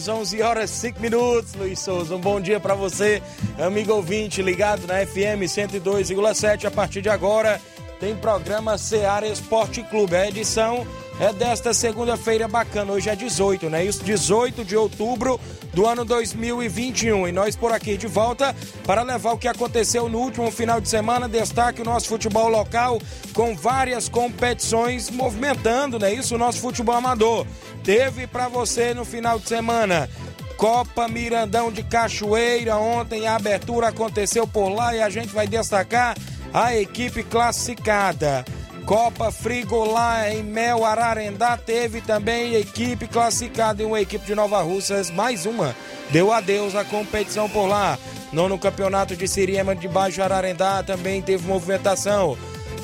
11 horas, 11 horas, 5 minutos, Luiz Souza. Um bom dia para você, amigo ouvinte, ligado na FM 102,7. A partir de agora, tem programa Seara Esporte Clube. A edição é desta segunda-feira bacana. Hoje é 18, né? Isso, 18 de outubro do ano 2021. E nós por aqui de volta para levar o que aconteceu no último final de semana. Destaque o nosso futebol local com várias competições movimentando, né? Isso, o nosso futebol amador. Teve para você no final de semana Copa Mirandão de Cachoeira. Ontem a abertura aconteceu por lá e a gente vai destacar a equipe classificada. Copa Frigolá em Mel Ararendá teve também equipe classificada e uma equipe de Nova Russas, mais uma. Deu adeus à competição por lá. Nono campeonato de Siriema de Baixo Ararendá também teve movimentação.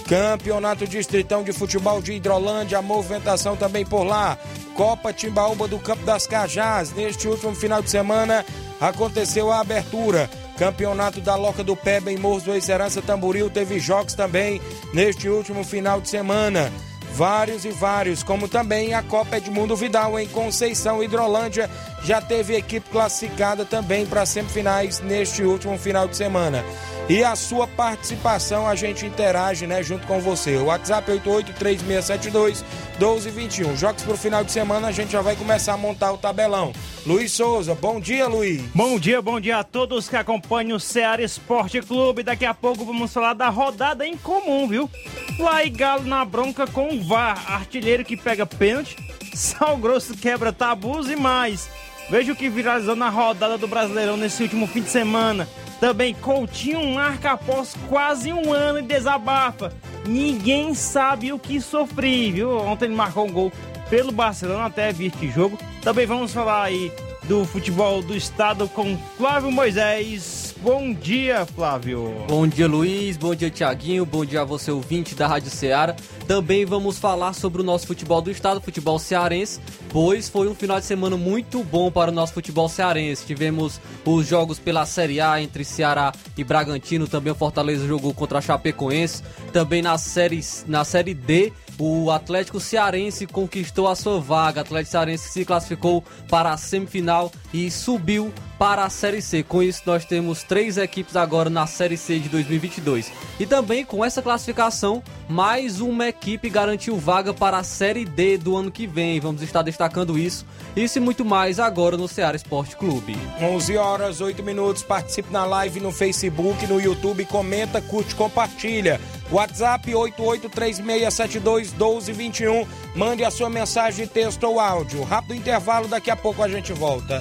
Campeonato Distritão de Futebol de Hidrolândia, a movimentação também por lá. Copa Timbaúba do Campo das Cajás. Neste último final de semana aconteceu a abertura. Campeonato da Loca do Peba em Morros do Esperança Tamboril teve jogos também neste último final de semana. Vários e vários, como também a Copa Edmundo Vidal em Conceição Hidrolândia já teve equipe classificada também para semifinais neste último final de semana. E a sua participação a gente interage, né, junto com você. O WhatsApp 883672 1221. Jogos pro final de semana, a gente já vai começar a montar o tabelão. Luiz Souza, bom dia, Luiz. Bom dia, bom dia a todos que acompanham o Ceará Esporte Clube. Daqui a pouco vamos falar da rodada em comum, viu? Fly Galo na bronca com o VAR, artilheiro que pega pênalti, Sal Grosso quebra tabus e mais. Veja o que viralizou na rodada do Brasileirão nesse último fim de semana. Também Coutinho marca após quase um ano e desabafa. Ninguém sabe o que sofri, viu? Ontem ele marcou um gol pelo Barcelona até vir este jogo. Também vamos falar aí do futebol do estado com Flávio Moisés. Bom dia, Flávio. Bom dia, Luiz. Bom dia, Tiaguinho. Bom dia a você, ouvinte da Rádio Ceará. Também vamos falar sobre o nosso futebol do estado, futebol cearense, pois foi um final de semana muito bom para o nosso futebol cearense. Tivemos os jogos pela Série A entre Ceará e Bragantino, também o Fortaleza jogou contra a Chapecoense, também na série, na série D o Atlético Cearense conquistou a sua vaga. O Atlético Cearense se classificou para a semifinal e subiu para a Série C. Com isso, nós temos três equipes agora na Série C de 2022. E também com essa classificação, mais uma equipe garantiu vaga para a Série D do ano que vem. Vamos estar destacando isso. Isso e muito mais agora no Ceará Esporte Clube. 11 horas, 8 minutos. Participe na live no Facebook, no YouTube. Comenta, curte, compartilha. WhatsApp 8836721221. Mande a sua mensagem texto ou áudio. Rápido intervalo, daqui a pouco a gente volta.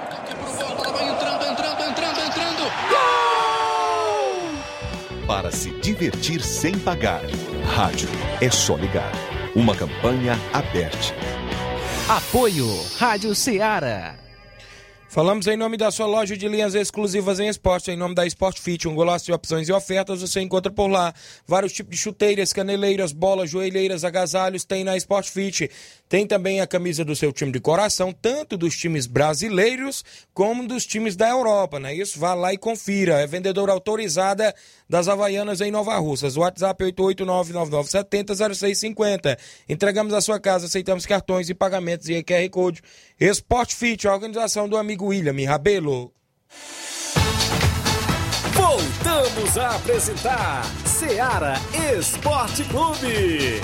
Para se divertir sem pagar. Rádio é só ligar. Uma campanha aberta. Apoio Rádio Ceará. Falamos em nome da sua loja de linhas exclusivas em esporte, em nome da Sport Fit, um golaço de opções e ofertas, você encontra por lá. Vários tipos de chuteiras, caneleiras, bolas, joelheiras, agasalhos, tem na Sport Fit. Tem também a camisa do seu time de coração, tanto dos times brasileiros como dos times da Europa, né? Isso, vá lá e confira. É vendedora autorizada das Havaianas em Nova Russas. WhatsApp 88999700650. Entregamos a sua casa, aceitamos cartões e pagamentos e QR Code. Sport Fit, a organização do amigo William Rabelo. Voltamos a apresentar Seara Esporte Clube.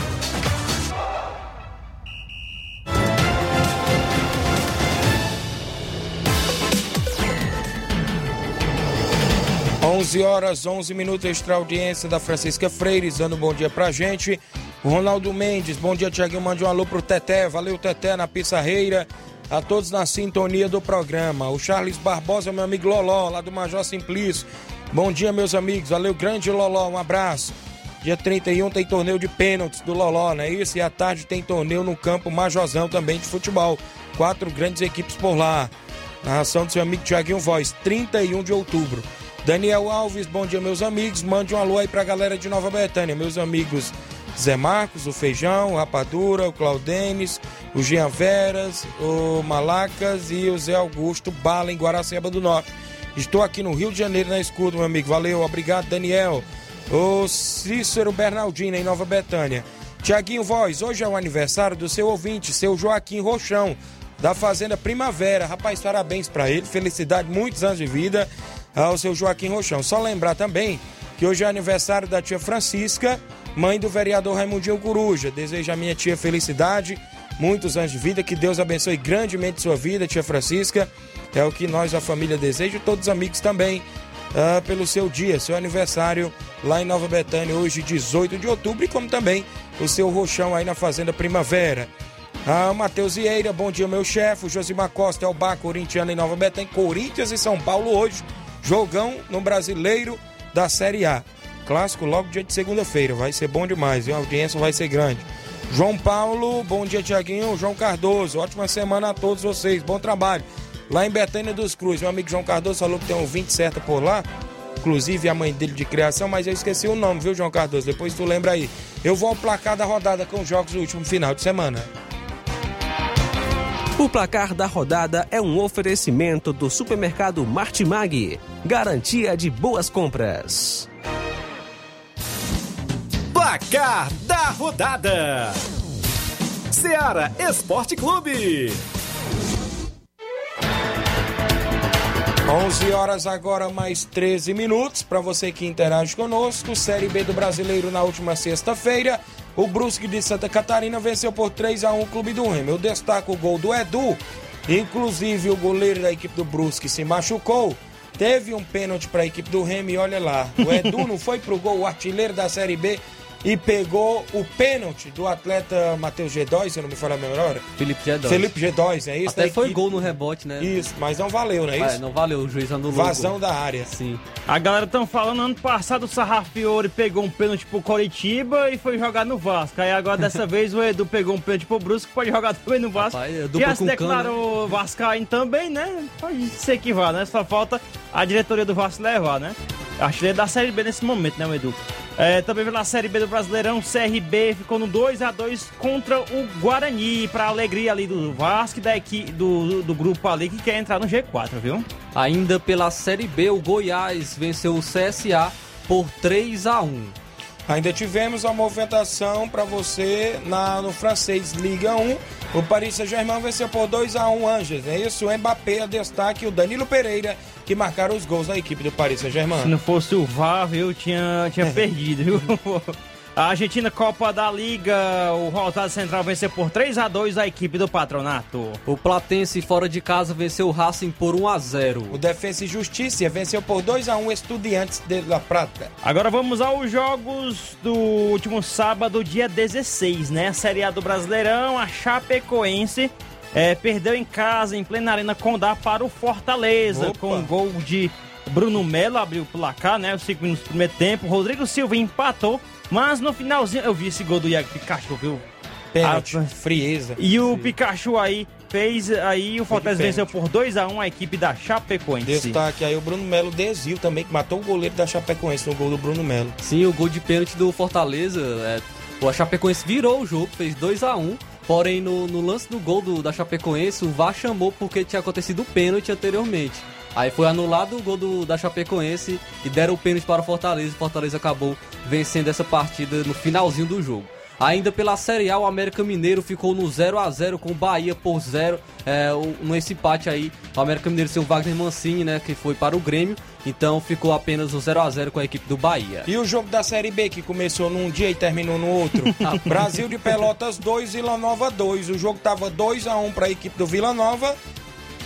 11 horas, 11 minutos, extra audiência da Francisca Freire, dando um bom dia pra gente. O Ronaldo Mendes, bom dia, Tiaguinho, mande um alô pro Teté, valeu Teté na Pissarreira, a todos na sintonia do programa. O Charles Barbosa, meu amigo Loló, lá do Major Simplício, bom dia, meus amigos, valeu, grande Loló, um abraço. Dia 31 tem torneio de pênaltis do Loló, não é isso? E à tarde tem torneio no campo Majorzão também de futebol. Quatro grandes equipes por lá. Narração do seu amigo Tiaguinho Voz, 31 de outubro. Daniel Alves, bom dia, meus amigos. Mande um alô aí pra galera de Nova Betânia, meus amigos Zé Marcos, o Feijão, o Rapadura, o Claudenes, o Jean Veras, o Malacas e o Zé Augusto Bala em Guaraceba do Norte. Estou aqui no Rio de Janeiro na escuta, meu amigo. Valeu, obrigado, Daniel. O Cícero Bernardino em Nova Betânia. Tiaguinho Voz, hoje é o aniversário do seu ouvinte, seu Joaquim Rochão, da Fazenda Primavera. Rapaz, parabéns para ele, felicidade, muitos anos de vida ao seu Joaquim Rochão. Só lembrar também que hoje é aniversário da tia Francisca, mãe do vereador Raimundinho Coruja. Desejo a minha tia felicidade, muitos anos de vida, que Deus abençoe grandemente sua vida, tia Francisca. É o que nós, a família, deseja, todos os amigos também, uh, pelo seu dia, seu aniversário lá em Nova Betânia, hoje 18 de outubro, e como também o seu rochão aí na Fazenda Primavera. Ah, Matheus Vieira, bom dia, meu chefe. Josimar Costa é o bar corintiano em Nova Betânia. Corinthians e São Paulo hoje. Jogão no Brasileiro da Série A. Clássico logo dia de segunda-feira. Vai ser bom demais, e a audiência vai ser grande. João Paulo, bom dia, Tiaguinho. João Cardoso, ótima semana a todos vocês. Bom trabalho. Lá em Betânia dos Cruz, meu amigo João Cardoso falou que tem um 20 certa por lá. Inclusive a mãe dele de criação, mas eu esqueci o nome, viu, João Cardoso? Depois tu lembra aí. Eu vou ao placar da rodada com os jogos do último final de semana. O placar da rodada é um oferecimento do supermercado Martimag. Garantia de boas compras. Placar da rodada: Seara Esporte Clube. 11 horas agora, mais 13 minutos. Para você que interage conosco, Série B do Brasileiro na última sexta-feira. O Brusque de Santa Catarina venceu por 3 a 1 o Clube do Remo. Eu destaco o gol do Edu. Inclusive, o goleiro da equipe do Brusque se machucou. Teve um pênalti para a equipe do Remo e olha lá. O Edu não foi pro gol, o artilheiro da Série B e pegou o pênalti do atleta Matheus G2, se eu não me falo a memória. Felipe G2. Felipe G2, é isso? Até foi gol no rebote, né? Isso, mas não valeu, não é isso? É, não valeu, o juiz anulou. Vazão da área. Sim. A galera estão falando, ano passado o Sarrafiore pegou um pênalti pro Coritiba e foi jogar no Vasco. Aí agora dessa vez o Edu pegou um pênalti pro Brusque, pode jogar também no Vasco. Rapaz, é Já se declarou né? Vascaíno também, né? Pode ser que vá, né? Só falta a diretoria do Vasco levar, né? Artilheiro da Série B nesse momento, né, o Edu? É, também pela Série B do Brasileirão, CRB ficou no 2 a 2 contra o Guarani, para alegria ali do Vasco da equipe, do, do grupo ali que quer entrar no G4, viu? Ainda pela Série B, o Goiás venceu o CSA por 3 a 1 Ainda tivemos a movimentação para você na, no francês Liga 1. O Paris Saint-Germain venceu por 2 a 1 Angers. É isso, o Mbappé, a destaque o Danilo Pereira, que marcaram os gols da equipe do Paris Saint-Germain. Se não fosse o VAR, viu, tinha, tinha perdido, viu? A Argentina Copa da Liga, o Rosário Central venceu por 3 a 2 a equipe do Patronato. O Platense fora de casa venceu o Racing por 1 a 0. O Defensa e Justiça venceu por 2 a 1 Estudiantes de La Prata. Agora vamos aos jogos do último sábado, dia 16, né? Série A do Brasileirão, a Chapecoense é, perdeu em casa, em plena arena Condá para o Fortaleza, Opa. com um gol de Bruno Melo, abriu o placar, né? Os 5 minutos do primeiro tempo. Rodrigo Silva empatou, mas no finalzinho eu vi esse gol do Iago Pikachu, viu? Pênalti, Ah, frieza. E o Pikachu aí fez, aí o Fortaleza venceu por 2x1 a, equipe da Chapecoense. Destaque aí o Bruno Melo desvio também, que matou o goleiro da Chapecoense no gol do Bruno Melo. Sim, o gol de pênalti do Fortaleza. É, o Chapecoense virou o jogo, fez 2 a 1 Porém, no, no lance do gol do, da Chapecoense, o VAR chamou porque tinha acontecido o pênalti anteriormente. Aí foi anulado o gol do, da Chapecoense e deram o pênalti para o Fortaleza. O Fortaleza acabou vencendo essa partida no finalzinho do jogo. Ainda pela Série A, o América Mineiro ficou no 0 a 0 com o Bahia por 0. É, nesse empate aí, o América Mineiro seu Wagner Mancini, né, que foi para o Grêmio. Então ficou apenas o 0 a 0 com a equipe do Bahia. E o jogo da Série B, que começou num dia e terminou no outro. Brasil de Pelotas 2, Vila Nova 2. O jogo tava 2 a 1 para a equipe do Vila Nova.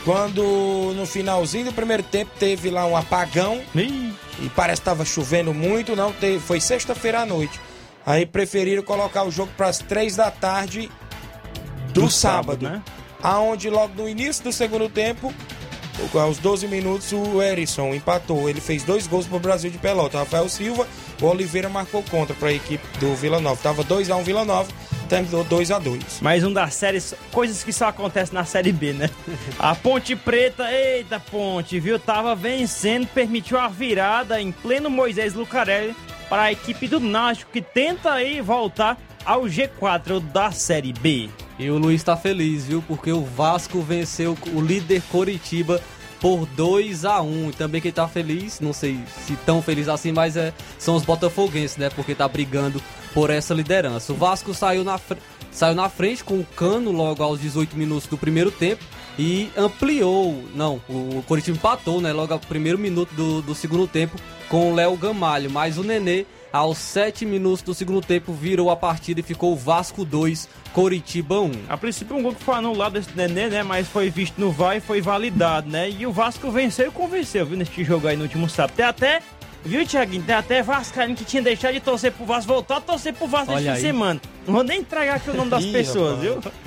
Quando no finalzinho do primeiro tempo teve lá um apagão Ih, e parece que tava chovendo muito, não teve, foi sexta-feira à noite. Aí preferiram colocar o jogo para as 3 da tarde do, Do sábado, sábado, né? Aonde logo no início do segundo tempo, aos 12 minutos, o Erisson empatou. Ele fez dois gols pro Brasil de Pelota. Rafael Silva, o Oliveira marcou contra para a equipe do Vila Nova. Tava 2 a 1 Vila Nova, terminou 2 a 2. Mais um das séries, coisas que só acontecem na Série B, né? A Ponte Preta, eita Ponte, viu? Tava vencendo, permitiu a virada em pleno Moisés Lucarelli para a equipe do Náutico, que tenta aí voltar ao G4 da Série B. E o Luiz tá feliz, viu? Porque o Vasco venceu o líder Coritiba por 2 a 1 E também quem tá feliz, não sei se tão feliz assim, mas é, são os botafoguenses, né? Porque tá brigando por essa liderança. O Vasco saiu na, saiu na frente com o Cano logo aos 18 minutos do primeiro tempo e ampliou, não, o Coritiba empatou, né? Logo ao primeiro minuto do, do segundo tempo com o Léo Gamalho, mas o Nenê aos 7 minutos do segundo tempo virou a partida e ficou Vasco 2, Coritiba 1. A princípio um gol que foi anulado esse Nenê, né? Mas foi visto no VAR e foi validado, né? E o Vasco venceu e convenceu, viu? Neste jogo aí no último sábado. Até, viu, Thiaguinho? Tem até Vascaíno que tinha deixado de torcer pro Vasco, voltou a torcer pro Vasco Olha neste fim de aí. semana. Não vou nem entregar aqui o nome das Ih, pessoas, rapaz.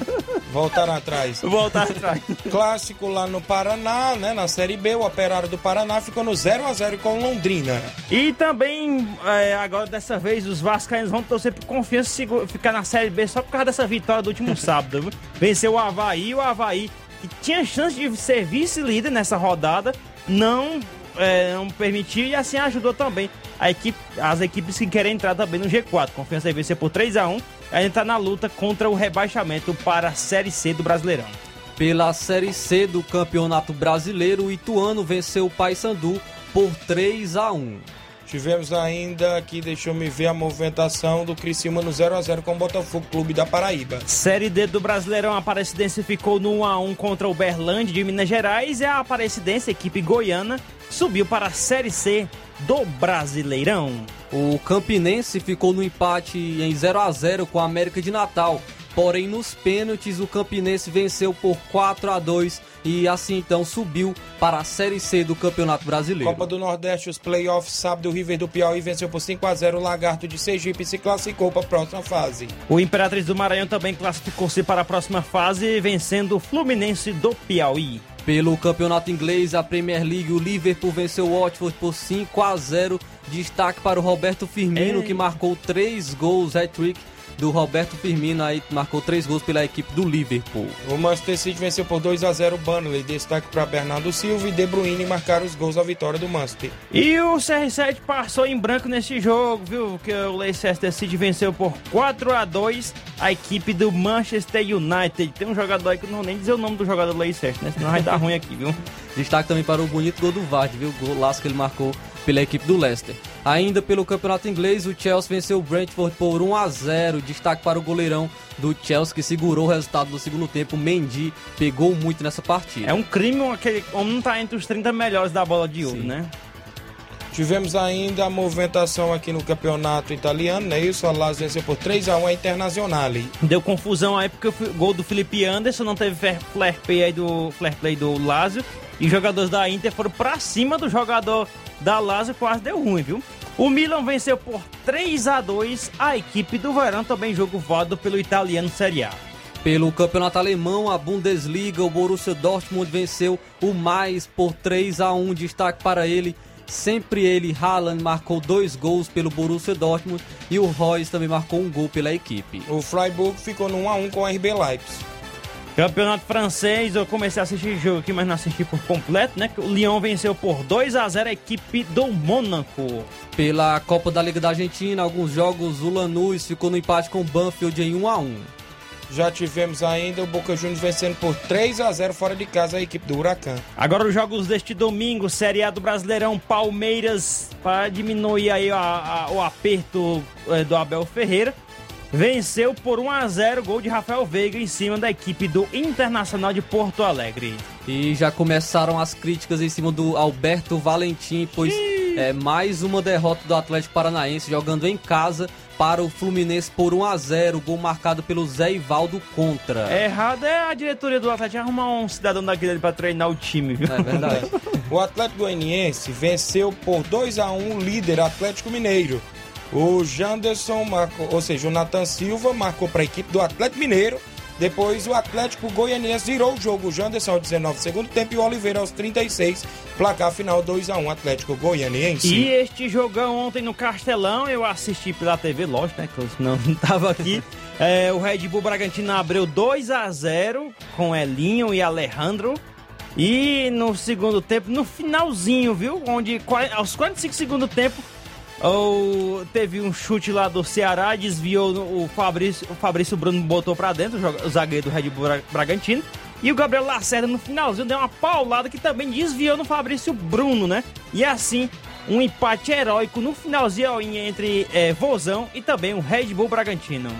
viu? Voltaram atrás. Voltar atrás. Clássico lá no Paraná, né? Na Série B, o Operário do Paraná ficou no 0 a 0 com Londrina. E também, é, agora dessa vez, os Vascaínos vão torcer por confiança segu- ficar na Série B só por causa dessa vitória do último sábado. viu? Venceu o Havaí, o Havaí que tinha chance de ser vice-líder nessa rodada, não, é, não permitiu e assim ajudou também a equipe, as equipes que querem entrar também no G4. Confiança aí venceu por 3 a 1 ainda está na luta contra o rebaixamento para a Série C do Brasileirão. Pela Série C do Campeonato Brasileiro, o Ituano venceu o Paysandu por 3 a 1. Tivemos ainda aqui, deixa eu me ver, a movimentação do Criciúma no 0 a 0 com o Botafogo Clube da Paraíba. Série D do Brasileirão, a Aparecidense ficou no 1x1 contra o Berlândia de Minas Gerais e a Aparecidense, equipe goiana, subiu para a Série C do Brasileirão. O Campinense ficou no empate em 0 a 0 com a América de Natal. Porém, nos pênaltis, o Campinense venceu por 4 a 2 e assim então subiu para a Série C do Campeonato Brasileiro. Copa do Nordeste, os playoffs, sábado, o River do Piauí venceu por 5 a 0 o Lagarto de Sergipe e se classificou para a próxima fase. O Imperatriz do Maranhão também classificou-se para a próxima fase, vencendo o Fluminense do Piauí. Pelo campeonato inglês, a Premier League, o Liverpool venceu o Watford por 5 a 0 Destaque para o Roberto Firmino, Ei. que marcou três gols, hat-trick do Roberto Firmino, aí marcou três gols pela equipe do Liverpool. O Manchester City venceu por 2 a 0 o Burnley. Destaque para Bernardo Silva e De Bruyne marcaram os gols da vitória do Manchester. E o CR7 passou em branco nesse jogo, viu? Que o Leicester City venceu por 4 a 2 a equipe do Manchester United. Tem um jogador aí que eu não vou nem dizer o nome do jogador do Leicester, né? Senão vai dar ruim aqui, viu? Destaque também para o bonito gol do Vardy, viu? O golaço que ele marcou pela equipe do Leicester. Ainda pelo campeonato inglês, o Chelsea venceu o Brentford por 1 a 0 Destaque para o goleirão do Chelsea que segurou o resultado do segundo tempo. Mendy pegou muito nessa partida. É um crime aquele homem não tá entre os 30 melhores da bola de ouro, Sim. né? Tivemos ainda a movimentação aqui no campeonato italiano, né? Isso, a Lazio venceu por 3x1 a Internazionale. Deu confusão aí porque o gol do Felipe Anderson não teve fair play aí do, fair play do Lazio. E os jogadores da Inter foram pra cima do jogador da Lazio, quase deu ruim, viu? O Milan venceu por 3 a 2 a equipe do Verão, também jogo válido pelo italiano Série A. Pelo campeonato alemão, a Bundesliga, o Borussia Dortmund venceu o mais por 3 a 1 Destaque para ele, sempre ele, Haaland, marcou dois gols pelo Borussia Dortmund e o Royce também marcou um gol pela equipe. O Freiburg ficou no 1x1 com o RB Leipzig. Campeonato francês, eu comecei a assistir jogo aqui, mas não assisti por completo, né? O Lyon venceu por 2 a 0 a equipe do Mônaco. Pela Copa da Liga da Argentina, alguns jogos, o Lanús ficou no empate com o Banfield em 1 a 1 já tivemos ainda o Boca Juniors vencendo por 3 a 0 fora de casa a equipe do Huracan. Agora os jogos deste domingo, Série A do Brasileirão, Palmeiras, para diminuir aí a, a, o aperto é, do Abel Ferreira, venceu por 1 a 0 gol de Rafael Veiga em cima da equipe do Internacional de Porto Alegre. E já começaram as críticas em cima do Alberto Valentim, pois é mais uma derrota do Atlético Paranaense jogando em casa para o Fluminense por 1 a 0 gol marcado pelo Zé Ivaldo contra. É errado é a diretoria do Atlético arrumar um cidadão daquele para treinar o time, viu? É verdade. o Atlético Goianiense venceu por 2 a 1 o líder Atlético Mineiro. O Janderson, marcou, ou seja, o Nathan Silva marcou para a equipe do Atlético Mineiro depois o Atlético Goianiense virou o jogo. O Janderson aos 19 segundo tempo e o Oliveira aos 36. Placar final 2 a 1 Atlético Goianiense. E este jogão ontem no Castelão, eu assisti pela TV, lógico, né? Que eu não estava aqui. É, o Red Bull Bragantino abriu 2 a 0 com Elinho e Alejandro. E no segundo tempo, no finalzinho, viu? Onde aos 45 segundos tempo, ou teve um chute lá do Ceará, desviou o Fabrício, o Fabrício Bruno botou para dentro, o zagueiro do Red Bull Bragantino. E o Gabriel Lacerda no finalzinho deu uma paulada que também desviou no Fabrício Bruno, né? E assim, um empate heróico no finalzinho entre é, Vozão e também o Red Bull Bragantino.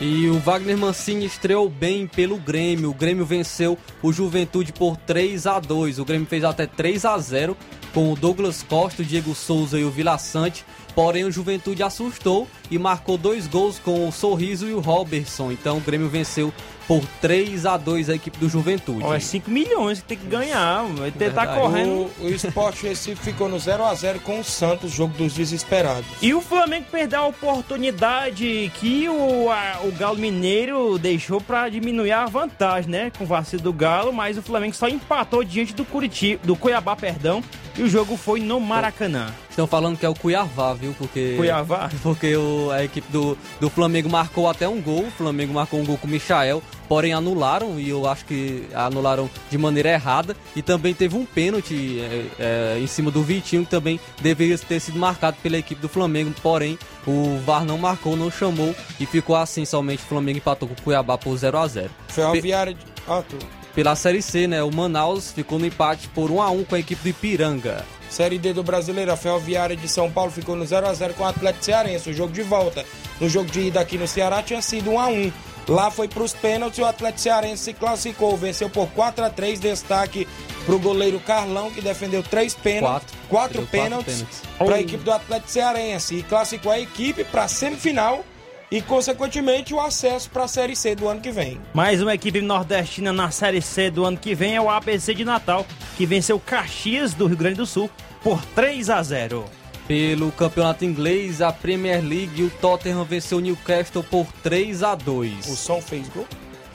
E o Wagner Mancini estreou bem pelo Grêmio. O Grêmio venceu o Juventude por 3 a 2. O Grêmio fez até 3 a 0 com o Douglas Costa, o Diego Souza e o Vila Sante. Porém, o Juventude assustou e marcou dois gols com o Sorriso e o Robertson. Então, o Grêmio venceu por 3 a 2 a equipe do Juventude. Oh, é 5 milhões que tem que ganhar, vai tentar tá correndo. O, o Sport Recife ficou no 0 a 0 com o Santos, jogo dos desesperados. E o Flamengo perdeu a oportunidade que o, a, o Galo Mineiro deixou para diminuir a vantagem, né, com o vacilo do Galo, mas o Flamengo só empatou diante do Curitiba, do Cuiabá, perdão, e o jogo foi no Maracanã. Estão falando que é o Cuiabá, viu? Porque Cuiabá? Porque o, a equipe do, do Flamengo marcou até um gol. O Flamengo marcou um gol com o Michael porém anularam e eu acho que anularam de maneira errada. E também teve um pênalti é, é, em cima do Vitinho que também deveria ter sido marcado pela equipe do Flamengo, porém o VAR não marcou, não chamou e ficou assim somente. O Flamengo empatou com o Cuiabá por 0 a 0 Ferroviária de. Ah, tu. Pela Série C, né? O Manaus ficou no empate por 1 a 1 com a equipe do Ipiranga. Série D do Brasileiro, a Ferroviária de São Paulo ficou no 0 a 0 com o Atlético Cearense. O jogo de volta no jogo de ida aqui no Ceará tinha sido 1 a 1 Lá foi para os pênaltis e o Atlético Cearense se classificou. Venceu por 4 a 3 Destaque para o goleiro Carlão, que defendeu três pênaltis. Quatro, quatro pênaltis para a equipe do Atlético Cearense. E classificou a equipe para a semifinal e, consequentemente, o acesso para a Série C do ano que vem. Mais uma equipe nordestina na Série C do ano que vem é o ABC de Natal, que venceu Caxias do Rio Grande do Sul por 3 a 0. Pelo campeonato inglês, a Premier League, o Tottenham venceu o Newcastle por 3 a 2 O som fez gol?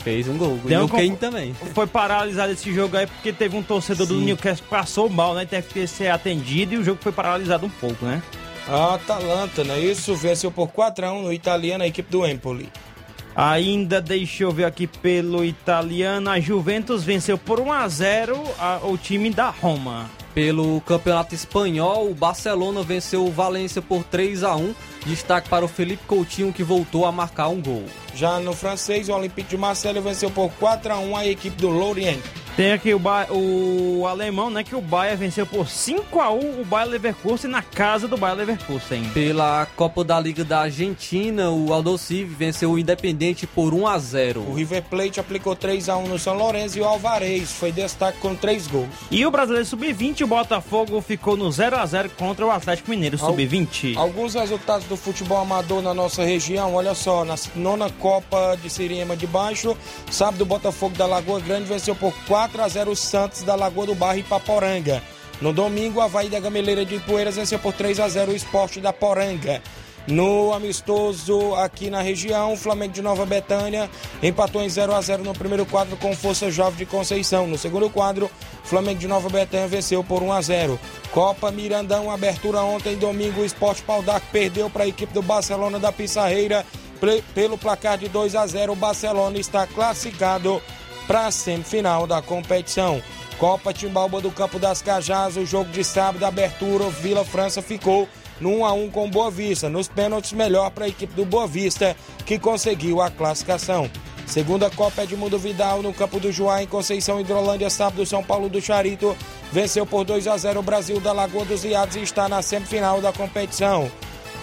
Fez um gol. Deu e o Kane também. Foi paralisado esse jogo aí porque teve um torcedor Sim. do Newcastle que passou mal, né? Teve que ser atendido e o jogo foi paralisado um pouco, né? A Atalanta, né? Isso venceu por 4x1 no italiano a equipe do Empoli. Ainda deixa eu ver aqui pelo italiano, a Juventus venceu por 1 a 0 o time da Roma. Pelo Campeonato Espanhol, o Barcelona venceu o Valência por 3 a 1. Destaque para o Felipe Coutinho que voltou a marcar um gol. Já no francês, o Olympique de Marseille venceu por 4 a 1 a equipe do Lorient. Tem aqui o, ba... o alemão, né? Que o Bayern venceu por 5 a 1 o Bayern Leverkusen na casa do Bayern Leverkusen. Pela Copa da Liga da Argentina, o Aldo Civi venceu o Independente por 1 a 0. O River Plate aplicou 3 a 1 no São Lourenço e o Alvarez foi destaque com 3 gols. E o Brasileiro Sub-20, o Botafogo ficou no 0 a 0 contra o Atlético Mineiro Sub-20. Alguns resultados do futebol amador na nossa região, olha só, na nona Copa de Siriema de Baixo, sábado o Botafogo da Lagoa Grande venceu por 4 4 a 0 o Santos da Lagoa do Barro e Paporanga. No domingo, a Havaí da Gameleira de Poeiras venceu por 3 a 0 o Esporte da Poranga. No amistoso aqui na região, o Flamengo de Nova Betânia empatou em 0 a 0 no primeiro quadro com Força Jovem de Conceição. No segundo quadro, o Flamengo de Nova Betânia venceu por 1 a 0. Copa Mirandão, abertura ontem, domingo, o Esporte Paldac perdeu para a equipe do Barcelona da Pissarreira pelo placar de 2 a 0. O Barcelona está classificado para a semifinal da competição. Copa Timbalba do Campo das Cajás, o jogo de sábado, abertura, Vila França ficou no 1 a 1 com Boa Vista. Nos pênaltis, melhor para a equipe do Boa Vista, que conseguiu a classificação. Segunda Copa Edmundo Vidal no campo do Joá, em Conceição Hidrolândia, sábado, São Paulo do Charito. Venceu por 2 a 0 o Brasil da Lagoa dos Iados e está na semifinal da competição.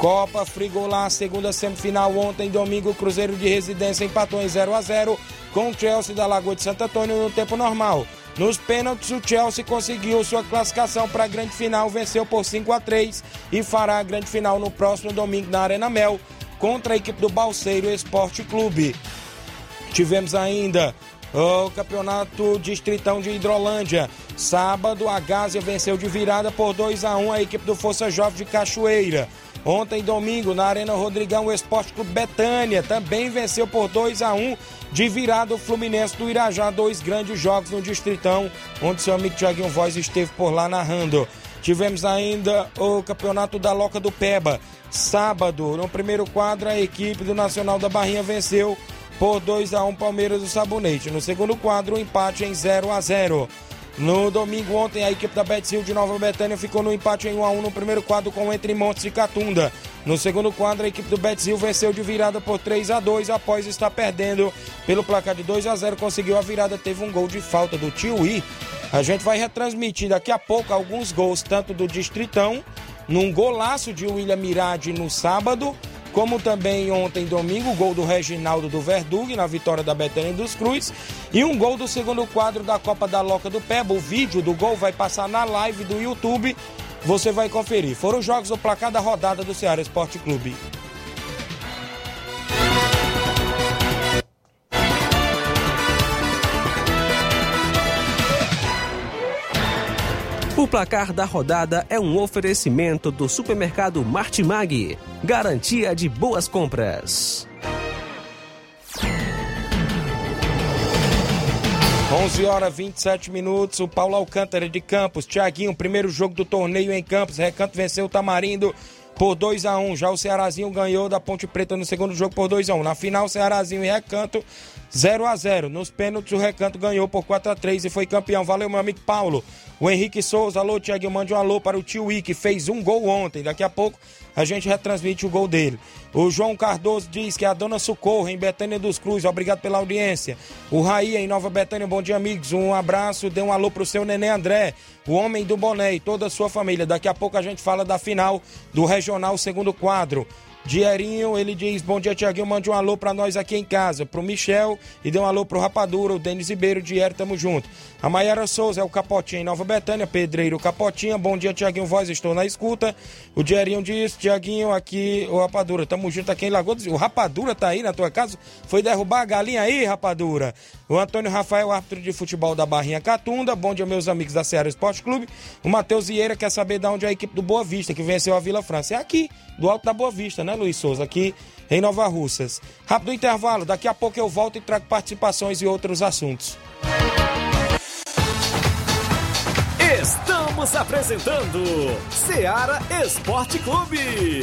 Copa Frigolá, segunda semifinal ontem, domingo, Cruzeiro de Residência empatou em 0 a 0 com o Chelsea da Lagoa de Santo Antônio no tempo normal. Nos pênaltis, o Chelsea conseguiu sua classificação para a grande final, venceu por 5 a 3 e fará a grande final no próximo domingo na Arena Mel contra a equipe do Balseiro Esporte Clube. Tivemos ainda o Campeonato Distritão de Hidrolândia. Sábado, a Gásia venceu de virada por 2 a 1 a equipe do Força Jovem de Cachoeira. Ontem, domingo, na Arena Rodrigão, o Esporte Clube Betânia também venceu por 2 a 1 de virada o Fluminense do Irajá. Dois grandes jogos no Distritão, onde seu amigo Tiaguinho Voz esteve por lá narrando. Tivemos ainda o Campeonato da Loca do Peba. Sábado, no primeiro quadro, a equipe do Nacional da Barrinha venceu por 2 a 1 Palmeiras do Sabonete. No segundo quadro, um empate em 0 a 0. No domingo ontem, a equipe da Betzil de Nova Betânia ficou no empate em 1 a 1 no primeiro quadro com Entre Montes e Catunda. No segundo quadro, a equipe do Betzil venceu de virada por 3 a 2 após estar perdendo pelo placar de 2 a 0 conseguiu a virada, teve um gol de falta do Tio I. A gente vai retransmitir daqui a pouco alguns gols tanto do Distritão, num golaço de William Mirade no sábado, como também ontem, domingo, o gol do Reginaldo do Verdug na vitória da Betânia dos Cruz e um gol do segundo quadro da Copa da Loca do Peba. O vídeo do gol vai passar na live do YouTube, você vai conferir. Foram os jogos do placar da rodada do Ceará Esporte Clube. O placar da rodada é um oferecimento do supermercado Martimag. Garantia de boas compras. 11 horas 27 minutos. O Paulo Alcântara de Campos. Tiaguinho, primeiro jogo do torneio em Campos. Recanto venceu o Tamarindo por 2 a 1 Já o Cearazinho ganhou da Ponte Preta no segundo jogo por 2 a 1 Na final, Cearazinho e Recanto 0 a 0 Nos pênaltis, o Recanto ganhou por 4 a 3 e foi campeão. Valeu, meu amigo Paulo. O Henrique Souza, alô, Tiaguinho, mande um alô para o tio I, que fez um gol ontem. Daqui a pouco a gente retransmite o gol dele. O João Cardoso diz que é a dona Socorro, em Betânia dos Cruz, obrigado pela audiência. O Raí, em Nova Betânia, bom dia, amigos. Um abraço, dê um alô pro seu neném André, o homem do boné e toda a sua família. Daqui a pouco a gente fala da final do Regional Segundo Quadro. Dierinho, ele diz: Bom dia, Tiaguinho. Mande um alô pra nós aqui em casa. Pro Michel e dê um alô pro Rapadura, o Denis Ribeiro, Diério, tamo junto. A Maiara Souza é o Capotinha em Nova Betânia, Pedreiro Capotinha. Bom dia, Tiaguinho Voz, estou na escuta. O Dierinho diz: Tiaguinho, aqui, o Rapadura, tamo junto aqui em Lagoa. O Rapadura tá aí na tua casa? Foi derrubar a galinha aí, Rapadura? O Antônio Rafael, árbitro de futebol da Barrinha Catunda. Bom dia, meus amigos da Ceará Esporte Clube. O Matheus Vieira quer saber de onde é a equipe do Boa Vista, que venceu a Vila França. É aqui, do Alto da Boa Vista, né, Luiz Souza? Aqui em Nova Russas. Rápido intervalo, daqui a pouco eu volto e trago participações e outros assuntos. Estamos apresentando Ceará Esporte Clube.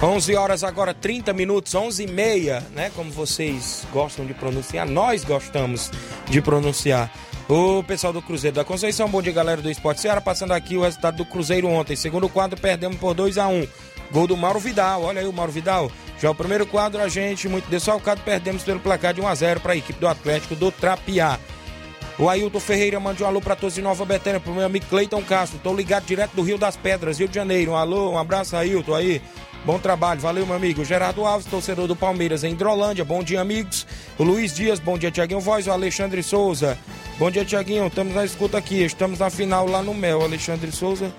11 horas agora, 30 minutos, 11 e meia, né? Como vocês gostam de pronunciar, nós gostamos de pronunciar. O pessoal do Cruzeiro da Conceição, bom dia galera do Esporte Ceará, passando aqui o resultado do Cruzeiro ontem. Segundo quadro, perdemos por 2 a 1 Gol do Mauro Vidal, olha aí o Mauro Vidal. Já o primeiro quadro, a gente, muito desfalcado, perdemos pelo placar de 1 a 0 para a equipe do Atlético do Trapiá. O Ailton Ferreira manda um alô para todos de Nova Betânia, pro meu amigo Cleiton Castro. Tô ligado direto do Rio das Pedras, Rio de Janeiro. Um alô, um abraço, Ailton aí. Bom trabalho, valeu, meu amigo. Gerardo Alves, torcedor do Palmeiras em Hidrolândia. Bom dia, amigos. O Luiz Dias, bom dia, Tiaguinho Voz. O Alexandre Souza. Bom dia, Tiaguinho. Estamos na escuta aqui. Estamos na final lá no Mel. Alexandre Souza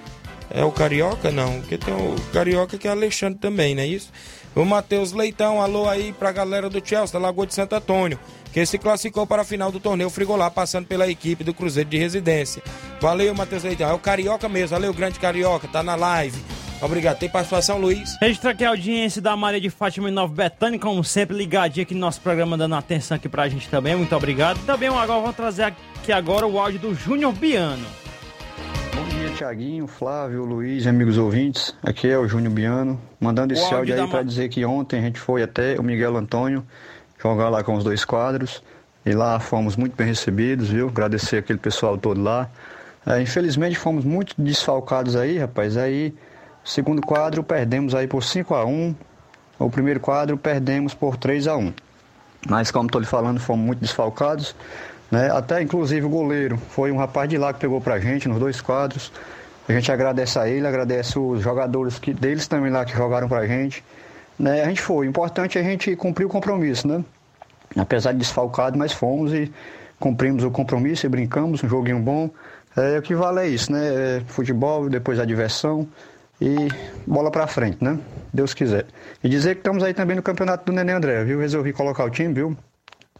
é o Carioca? Não, porque tem o Carioca que é Alexandre também, não é isso? O Matheus Leitão, alô aí pra galera do Chelsea, da Lagoa de Santo Antônio, que se classificou para a final do torneio Frigolá, passando pela equipe do Cruzeiro de Residência. Valeu, Matheus Leitão. É o Carioca mesmo, valeu, grande Carioca, tá na live. Obrigado. Tem participação, Luiz? Registrar aqui a audiência da Maria de Fátima em Nova Betânia, como sempre, ligadinha aqui no nosso programa, dando atenção aqui pra gente também. Muito obrigado. Também agora vou trazer aqui agora o áudio do Júnior Biano. Bom dia, Tiaguinho, Flávio, Luiz, amigos ouvintes. Aqui é o Júnior Biano, mandando esse O áudio áudio aí para Ma- dizer que ontem a gente foi até o Miguel Antônio jogar lá com os dois quadros. E lá fomos muito bem recebidos, viu? Agradecer aquele pessoal todo lá. É, infelizmente fomos muito desfalcados aí, rapaz. Aí, segundo quadro, perdemos aí por 5 a 1 O primeiro quadro perdemos por 3 a 1 Mas como estou lhe falando, fomos muito desfalcados. Né? Até inclusive o goleiro foi um rapaz de lá que pegou pra gente nos dois quadros. A gente agradece a ele, agradece os jogadores que, deles também lá que jogaram pra gente. Né? A gente foi. O importante é a gente cumprir o compromisso, né? Apesar de desfalcado, mas fomos e cumprimos o compromisso e brincamos, um joguinho bom. É, o que vale é isso, né? É futebol, depois a diversão e bola pra frente, né? Deus quiser. E dizer que estamos aí também no campeonato do Nenê André, viu? Resolvi colocar o time, viu?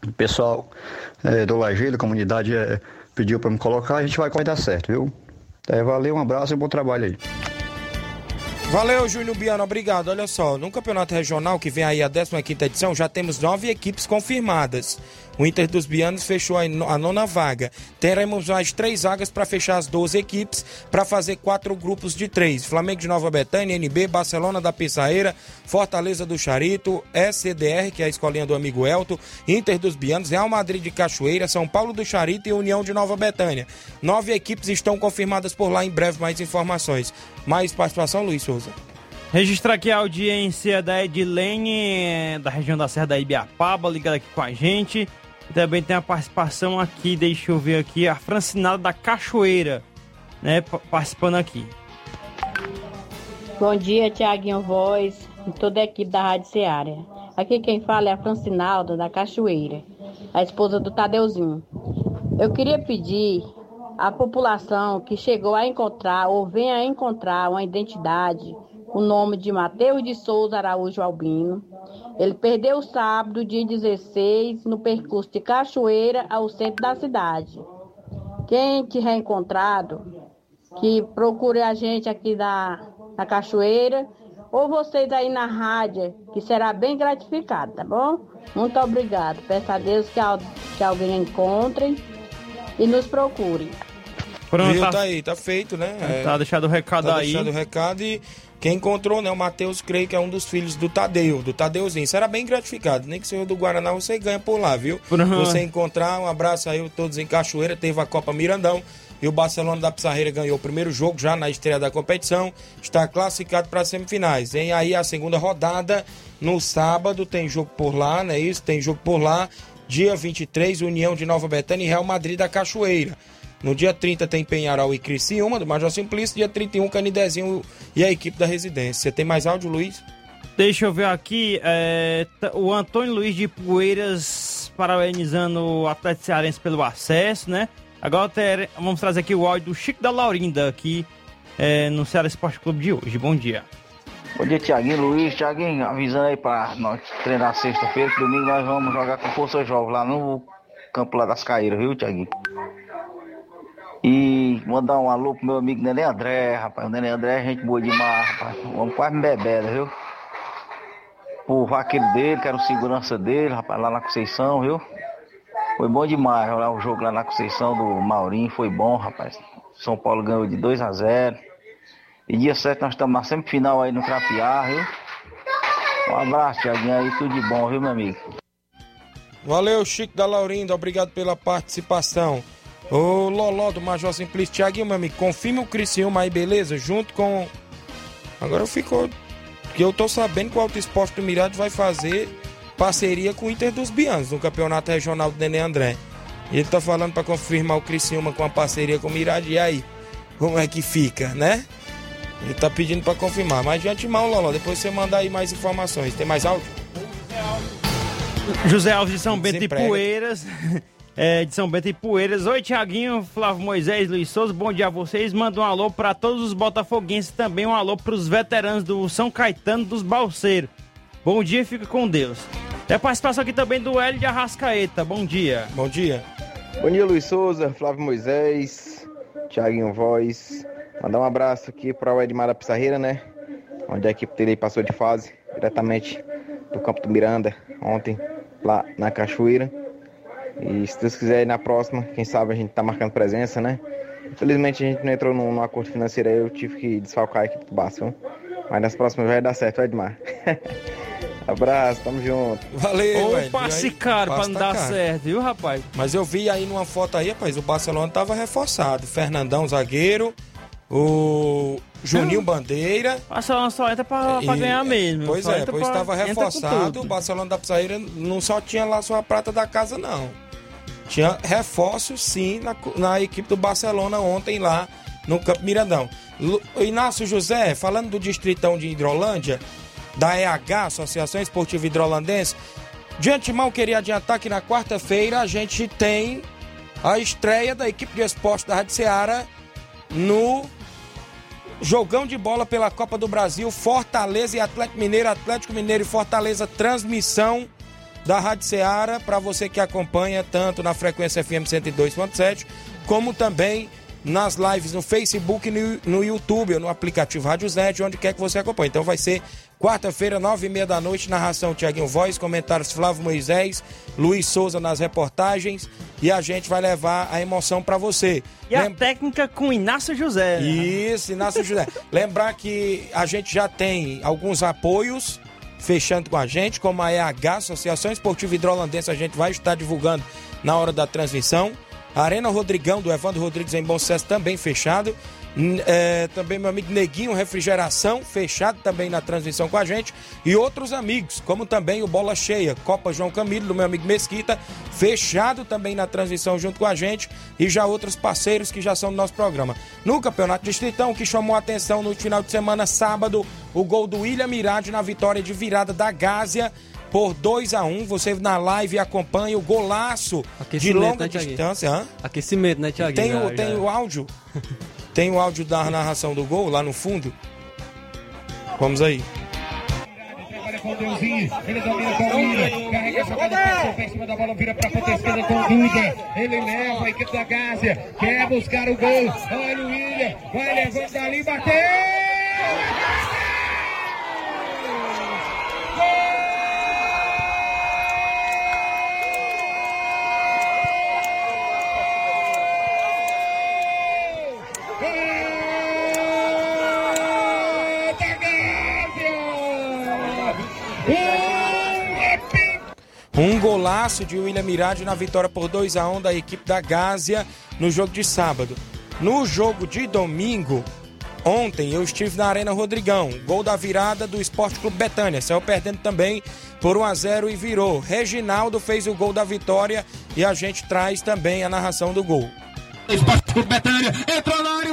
O pessoal é, do Lajeiro, a comunidade é, pediu para me colocar, a gente vai vai dar certo, viu? É, valeu, um abraço e bom trabalho aí. Valeu, Júnior Biano, obrigado. Olha só, no campeonato regional que vem aí a 15 edição, já temos nove equipes confirmadas. O Inter dos Bianos fechou a no- a nona vaga. Teremos mais três vagas para fechar as 12 equipes, para fazer quatro grupos de três. Flamengo de Nova Betânia, NB, Barcelona da Pissarreira, Fortaleza do Charito, SCDR, que é a escolinha do amigo Elton, Inter dos Bianos, Real Madrid de Cachoeira, São Paulo do Charito e União de Nova Betânia. Nove equipes estão confirmadas por lá, em breve mais informações. Mais participação, Luiz Souza. Registrar aqui a audiência da Edilene, da região da Serra da Ibiapaba, ligada aqui com a gente. Também tem a participação aqui, deixa eu ver aqui, a Francinada da Cachoeira, né, pa- participando aqui. Bom dia, Tiaguinho Voz e toda a equipe da Rádio Seara. Aqui quem fala é a Francinalda da Cachoeira, a esposa do Tadeuzinho. Eu queria pedir à população que chegou a encontrar ou venha a encontrar uma identidade, o nome de Mateus de Souza Araújo Albino. Ele perdeu sábado, dia 16, no percurso de Cachoeira ao centro da cidade. Quem tiver encontrado, que procure a gente aqui da, da Cachoeira ou vocês aí na rádio, que será bem gratificado, tá bom? Muito obrigado. Peço a Deus que, que alguém encontre e nos procure. Pronto, Viu? tá- Tá aí, tá feito, né? Tá deixado o recado tá aí. deixado o recado e quem encontrou, né? O Matheus, creio que é um dos filhos do Tadeu, do Tadeuzinho. Será bem gratificado. Nem que seja do Guaraná, você ganha por lá, viu? Pronto. Você encontrar, um abraço aí, todos em Cachoeira. Teve a Copa Mirandão. E o Barcelona da Pissarreira ganhou o primeiro jogo já na estreia da competição. Está classificado para as semifinais. Vem aí a segunda rodada no sábado. Tem jogo por lá, não é isso? Tem jogo por lá. Dia 23, União de Nova Betânia e Real Madrid da Cachoeira. No dia 30 tem Penharol e Criciúma, do Major Simplício. Dia 31, Canidezinho e a equipe da residência. Tem mais áudio, Luiz? Deixa eu ver aqui. é, o Antônio Luiz de Poeiras parabenizando o Atlético Cearense pelo acesso, né? Agora ter- vamos trazer aqui o áudio do Chico da Laurinda aqui é, no Ceará Esporte Clube de hoje. Bom dia. Bom dia, Tiaguinho, Luiz. Tiaguinho, avisando aí pra nós treinar sexta-feira, que domingo nós vamos jogar com Força Jovem lá no campo lá das Caíras, viu, Tiaguinho? E mandar um alô pro meu amigo Nenê André, rapaz. O Nenê André é gente boa demais, rapaz. O quase me bebeda, viu? O vaqueiro dele, que era o segurança dele, rapaz, lá na Conceição, viu? Foi bom demais lá o jogo lá na Conceição do Maurinho, foi bom, rapaz. São Paulo ganhou de 2 a 0 E dia 7 nós estamos na semifinal aí no Crapiá, viu? Um abraço, Tiaguinho aí, tudo de bom, viu, meu amigo? Valeu, Chico da Laurinda, obrigado pela participação. Ô Loló do Major Simplício, Thiaguinho, meu amigo, confirma o Criciúma aí, beleza? Junto com. Agora ficou. Que eu tô sabendo que o Alto Esporte do Mirade vai fazer parceria com o Inter dos Bianos no Campeonato Regional do Nenê André. E ele tá falando pra confirmar o Criciúma com a parceria com o Mirade. E aí? Como é que fica, né? Ele tá pedindo pra confirmar. Mas de antemão, Loló, depois você manda aí mais informações. Tem mais áudio? José Alves de São Bento e. Poeiras. É, de São Bento e Poeiras. Oi, Tiaguinho, Flávio Moisés, Luiz Souza, bom dia a vocês. Manda um alô para todos os botafoguenses, também um alô para os veteranos do São Caetano dos Balseiros. Bom dia, fica com Deus. É participação aqui também do Hélio de Arrascaeta. Bom dia. Bom dia. Bom dia, Luiz Souza, Flávio Moisés, Thiaguinho Voz. Mandar um abraço aqui para o Edmar da Pissarreira, né? Onde a equipe dele passou de fase, diretamente do campo do Miranda, ontem, lá na Cachoeira. E se Deus quiser, na próxima, quem sabe a gente tá marcando presença, né? Infelizmente a gente não entrou num, num acordo financeiro aí, eu tive que desfalcar a equipe do Barça, viu? Mas nas próximas vai dar certo, Edmar. Abraço, tamo junto. Valeu, Ou velho. passe caro pra não tá dar caro. certo, viu, rapaz? Mas eu vi aí numa foto aí, rapaz, o Barcelona tava reforçado. Fernandão, zagueiro, o Juninho Bandeira. O Barcelona só entra pra, pra E- ganhar mesmo. Pois Só é, pois pra- estava reforçado. O Barcelona da Pizarreira não só tinha lá sua prata da casa, não. Tinha reforço, sim, na, na equipe do Barcelona ontem lá no Campo Mirandão. Inácio José, falando do Distritão de Hidrolândia, da EH, Associação Esportiva Hidrolandense, de antemão queria adiantar que na quarta-feira a gente tem a estreia da equipe de esporte da Rádio Ceará no Jogão de bola pela Copa do Brasil, Fortaleza e Atlético Mineiro, Atlético Mineiro e Fortaleza, transmissão da Rádio Ceará para você que acompanha tanto na frequência FM 102.7, como também nas lives no Facebook e no, no YouTube ou no aplicativo Rádiosnet, onde quer que você acompanhe. Então vai ser quarta-feira, nove e meia da noite, narração Tiaguinho Voz, comentários Flávio Moisés, Luiz Souza nas reportagens e a gente vai levar a emoção para você. E a técnica com Inácio José. né? Isso, Inácio José. Lembrar que a gente já tem alguns apoios fechando com a gente, como a EH, Associação Esportiva Hidrolandense, a gente vai estar divulgando na hora da transmissão. A Arena Rodrigão, do Evandro Rodrigues em Bom Sucesso, também fechado. É, também meu amigo Neguinho Refrigeração, fechado também na transmissão com a gente. E outros amigos, como também o Bola Cheia, Copa João Camilo, do meu amigo Mesquita, fechado também na transmissão junto com a gente. E já outros parceiros que já são do nosso programa. No Campeonato Distritão, que chamou a atenção no final de semana, sábado, o gol do William Mirade na vitória de virada da Gásia por 2 a 1 Você na live acompanha o golaço de longa né, distância. Hã? Aquecimento, né, Thiaguinho? Tem, o, Já- tem já- o áudio? Tem o áudio da narração do gol lá no fundo? Vamos aí. ele domina com o William, carrega a jogada, pra cima da bola, vira pra ponta esquerda com o Duda, ele leva a equipe da Gásia, quer buscar o gol, olha o William, vai levando dali, bateu! Um golaço de William Mirade na vitória por 2 a 1 da equipe da Gásia no jogo de sábado. No jogo de domingo, ontem eu estive na Arena Rodrigão. Gol da virada do Esporte Clube Betânia. Saiu perdendo também por 1 a 0 e virou. Reginaldo fez o gol da vitória e a gente traz também a narração do gol. Esporte Clube Betânia, entrou na área,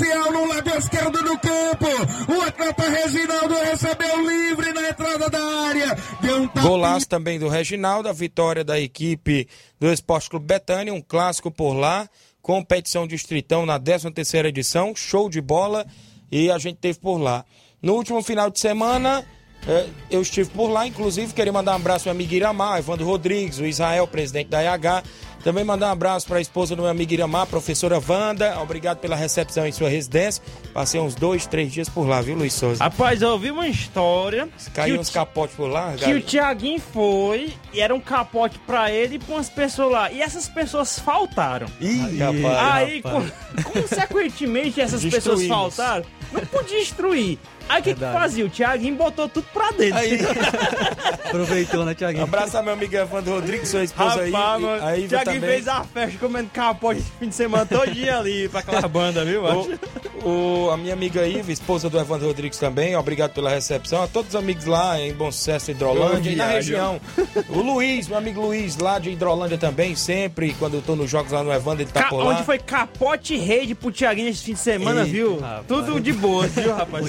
no lado esquerdo do campo, o atleta Reginaldo recebeu livre na entrada da área, deu um Golaço também do Reginaldo, a vitória da equipe do Esporte Clube Betânia, um clássico por lá, competição distritão na 13ª edição, show de bola, e a gente teve por lá. No último final de semana, eh, eu estive por lá, inclusive queria mandar um abraço ao meu amigo Iramar, Evandro Rodrigues, o Israel, presidente da IH, também mandar um abraço para a esposa do meu amigo Iramar, professora Wanda. Obrigado pela recepção em sua residência. Passei uns dois, três dias por lá, viu, Luiz Souza? Rapaz, eu ouvi uma história. Caiu que uns o, capotes por lá, que o Tiaguinho foi e era um capote pra ele e pra umas pessoas lá. E essas pessoas faltaram. Ih, rapaz, Aí, rapaz. co- consequentemente, essas pessoas faltaram. Não podia destruir. Aí o que, que fazia? O Tiaguinho botou tudo pra dentro. Aí. Aproveitou, né, Thiaguinho? Abraço ao meu amigo Evandro Rodrigues, sua esposa aí. Rapaz, mano, a Iva Tiaguinho também. fez a festa comendo capote esse fim de semana todinho ali pra aquela banda, viu? mano? O, o- a minha amiga Iva, esposa do Evandro Rodrigues também, obrigado pela recepção. A todos os amigos lá em Bom Sucesso, Hidrolândia e na região. O Luiz, meu amigo Luiz, lá de Hidrolândia também, sempre, quando eu tô nos jogos lá no Evandro, ele tá Ca- por lá. onde foi capote e rede pro Tiaguinho esse fim de semana, Eita, viu? rapaz. Tudo de boa, viu, rapaz?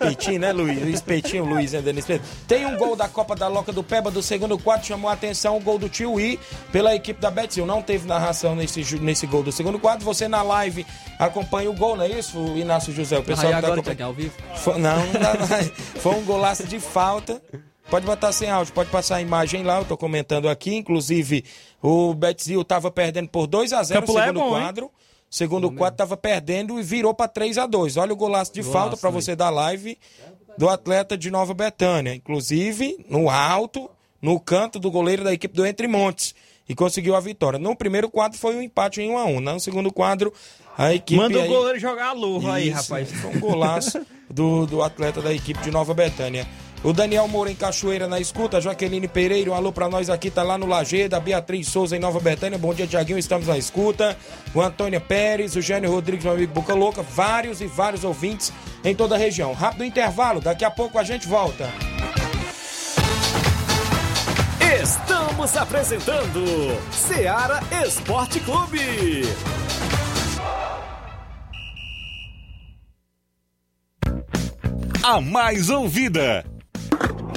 Os espetinhos, né, Luiz? O espetinho, o Luiz nesse espeto. Tem um gol da Copa da Loca do Peba do segundo quarto, chamou a atenção o gol do Tio I pela equipe da Betzil. Não teve narração nesse, nesse gol do segundo quarto. Você na live acompanha o gol, não é isso, o Inácio José? O pessoal Aí que tá agora, acompanhando. Thiaguinho, ao vivo? Foi- não, não dá mais. Foi um golaço de falta. Pode botar sem áudio, pode passar a imagem lá, eu tô comentando aqui. Inclusive, o Betzil tava perdendo por 2 a 0 no é segundo bom, hein? Segundo quadro tava perdendo e virou para 3 a 2 Olha o golaço de Golaço, falta para né? você da live do atleta de Nova Betânia. Inclusive, no alto, no canto do goleiro da equipe do Entre Montes. E conseguiu a vitória. No primeiro quadro foi um empate em 1 a 1 No segundo quadro, a equipe. Manda o aí- goleiro jogar a luva aí, isso, rapaz. Foi um golaço do, do atleta da equipe de Nova Betânia. O Daniel Moura em Cachoeira na escuta, Jaqueline Pereira, um alô pra nós aqui, tá lá no Lajeado, a Beatriz Souza em Nova Betânia, bom dia Tiaguinho, estamos na escuta. O Antônio Pérez, o Gênio Rodrigues, meu amigo Boca Louca, vários e vários ouvintes em toda a região. Rápido intervalo, daqui a pouco a gente volta. Estamos apresentando Seara Esporte Clube. A mais ouvida.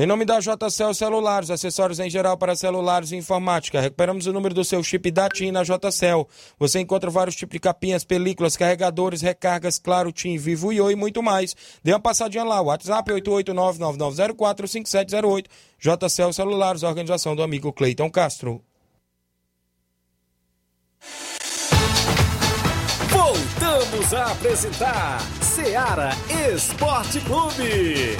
Em nome da JCL Celulares, acessórios em geral para celulares e informática. Recuperamos o número do seu chip da TIM na JCL. Você encontra vários tipos de capinhas, películas, carregadores, recargas, claro, TIM, Vivo Oi e muito mais. Dê uma passadinha lá, WhatsApp 889-9904-5708. JCL Celulares, organização do amigo Cleiton Castro. Voltamos a apresentar Seara Esporte Clube.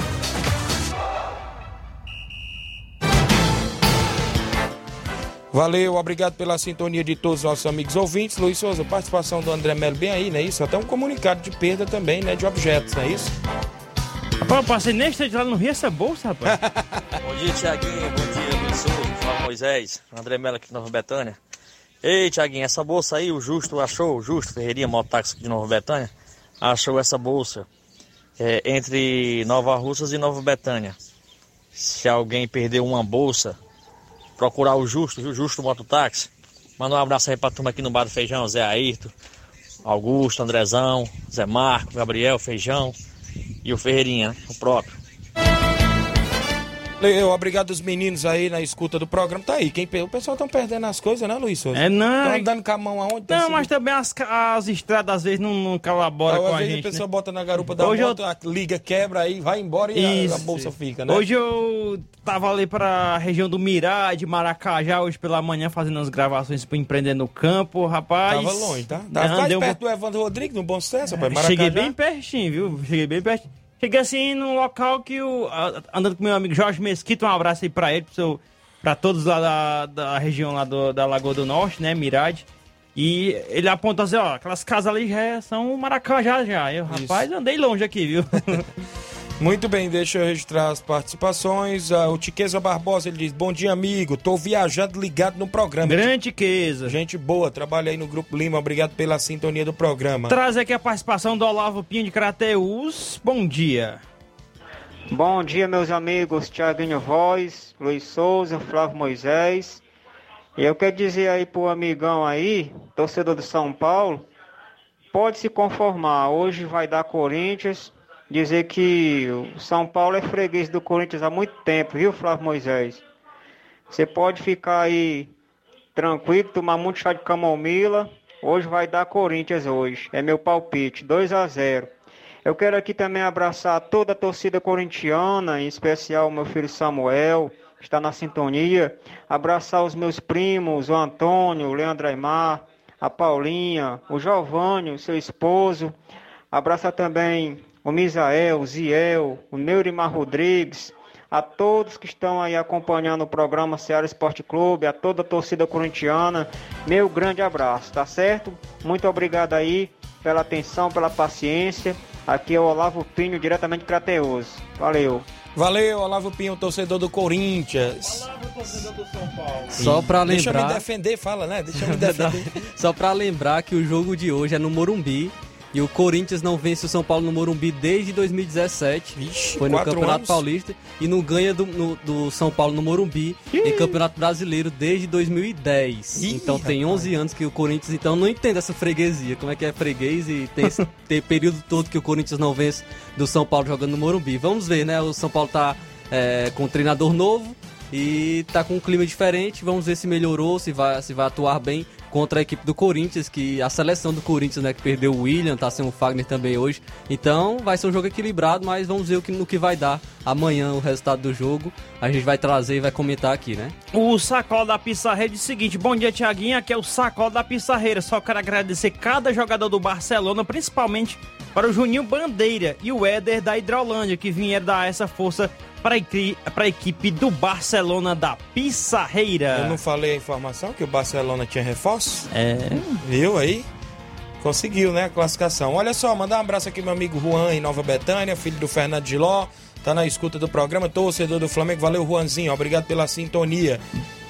Valeu, obrigado pela sintonia de todos os nossos amigos ouvintes. Luiz Souza, participação do André Melo bem aí, não é isso? Até um comunicado de perda também, né, de objetos, não é isso? Rapaz, eu passei nem instante lá no Rio essa bolsa, rapaz. Bom dia, Tiaguinho. Bom dia, Luiz Souza. Flávio Moisés. André Mello aqui de Nova Betânia. Ei, Tiaguinho, essa bolsa aí, o Justo achou, o Justo Ferreirinha Mototáxi de Nova Betânia, achou essa bolsa é, entre Nova Russas e Nova Betânia. Se alguém perdeu uma bolsa, procurar o Justo, viu? Justo Mototáxi. Manda um abraço aí pra turma aqui no Bar do Feijão, Zé Ayrton, Augusto, Andrezão, Zé Marco, Gabriel, Feijão e o Ferreirinha, né? o próprio. Eu, obrigado os meninos aí na escuta do programa. Tá aí, quem, o pessoal estão perdendo as coisas, né, Luiz Souza? É, não. Estão andando com a mão aonde? Não, mas também as, as estradas às vezes não, não colaboram Às com a vezes gente. a pessoa né? bota na garupa da Hoje eu- moto, a liga quebra aí, vai embora e a- bolsa fica, né? Hoje eu tava ali pra região do Mirá, de Maracajá, hoje pela manhã, fazendo as gravações pro Empreender no Campo, rapaz. Tava longe, tá? Tava Não, deu um perto do Evandro Rodrigues, no Bom Sucesso, rapaz. Maracajá. Cheguei bem pertinho, viu? Cheguei bem pertinho. Cheguei assim num local que o. Andando com meu amigo Jorge Mesquita, um abraço aí pra ele, pro seu, pra todos lá da, da região lá do- da Lagoa do Norte, né? Mirade. E ele apontou assim, ó, aquelas casas ali já são Maracajá já. Eu, rapaz, andei longe aqui, viu? Muito bem, deixa eu registrar as participações. Ah, o Tiqueza Barbosa, ele diz, bom dia, amigo. Tô viajando ligado no programa. Grande Tiqueza. Gente boa, trabalha aí no Grupo Lima. Obrigado pela sintonia do programa. Traz aqui a participação do Olavo Pinho de Crateus. Bom dia. Bom dia, meus amigos Tiaguinho Voz, Luiz Souza, Flávio Moisés. E eu quero dizer aí pro amigão aí, torcedor do São Paulo, pode se conformar. Hoje vai dar Corinthians. Dizer que o São Paulo é freguês do Corinthians há muito tempo, viu, Flávio Moisés? Você pode ficar aí tranquilo, tomar muito chá de camomila. Hoje vai dar Corinthians hoje. É meu palpite, 2 a 0. Eu quero aqui também abraçar toda a torcida corintiana, em especial o meu filho Samuel, que está na sintonia. Abraçar os meus primos, o Antônio, o Leandro Aymar, a Paulinha, o Giovanni, o seu esposo. Abraçar também o Misael, o Ziel, o Neurimar Rodrigues, a todos que estão aí acompanhando o programa Ceará Esporte Clube, a toda a torcida corintiana, meu grande abraço, tá certo? Muito obrigado aí pela atenção, pela paciência. Aqui é o Olavo Pinho, diretamente de Crateus. Valeu. Valeu, Olavo Pinho, torcedor do Corinthians. Só pra Deixa eu me lembrar- defender, fala, né? Deixa eu me defender. Só pra lembrar que o jogo de hoje é no Morumbi. E o Corinthians não vence o São Paulo no Morumbi desde 2017. foi no Campeonato anos. Paulista. E não ganha do, no- do São Paulo no Morumbi em Campeonato Brasileiro desde 2010. Ih, então tem 11 anos que o Corinthians então não entende essa freguesia. Como é que é freguês e tem esse tem período todo que o Corinthians não vence do São Paulo jogando no Morumbi. Vamos ver, né? O São Paulo tá é, com um treinador novo e tá com um clima diferente. Vamos ver se melhorou, se vai, se vai atuar bem contra a equipe do Corinthians, que a seleção do Corinthians, né, que perdeu o William, tá sem o Fagner também hoje. Então vai ser um jogo equilibrado, mas vamos ver o que, no que vai dar amanhã o resultado do jogo. A gente vai trazer e vai comentar aqui, né? O Sacola da Pissarreira diz o seguinte: Bom dia, Tiaguinho. Aqui é o Sacola da Pissarreira. Só quero agradecer cada jogador do Barcelona, principalmente para o Juninho Bandeira e o Éder da Hidrolândia, que vieram dar essa força para a equi- para a equipe do Barcelona da Pissarreira. Eu não falei a informação que o Barcelona tinha reforço? É. Viu aí? Conseguiu, né, a classificação. Olha só, mandar um abraço aqui meu amigo Juan em Nova Betânia, filho do Fernando Giló. Tá na escuta do programa, torcedor do Flamengo. Valeu, Juanzinho. Obrigado pela sintonia.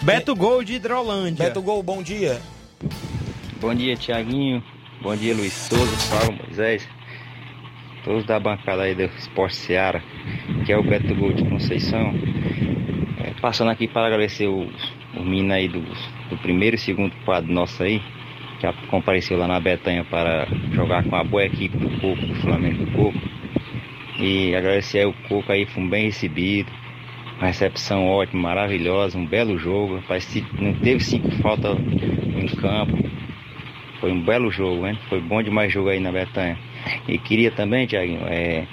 Beto Gol de Hidrolândia. Beto Gol, bom dia. Bom dia, Tiaguinho. Bom dia, Luiz Souza, Paulo Moisés. Todos da bancada aí do Esporte Seara, que é o Beto Gol de Conceição. É, passando aqui para agradecer o, o menino aí do, do primeiro e segundo quadro nosso aí, que compareceu lá na Betanha para jogar com a boa equipe do Coco, do Flamengo do Coco. E agradecer aí o Coco aí, foi um bem recebido. Uma recepção ótima, maravilhosa, um belo jogo. Rapaz, não teve cinco faltas em campo. Foi um belo jogo, né? Foi bom demais jogo aí na Betanha. E queria também, Tiaguinho, é,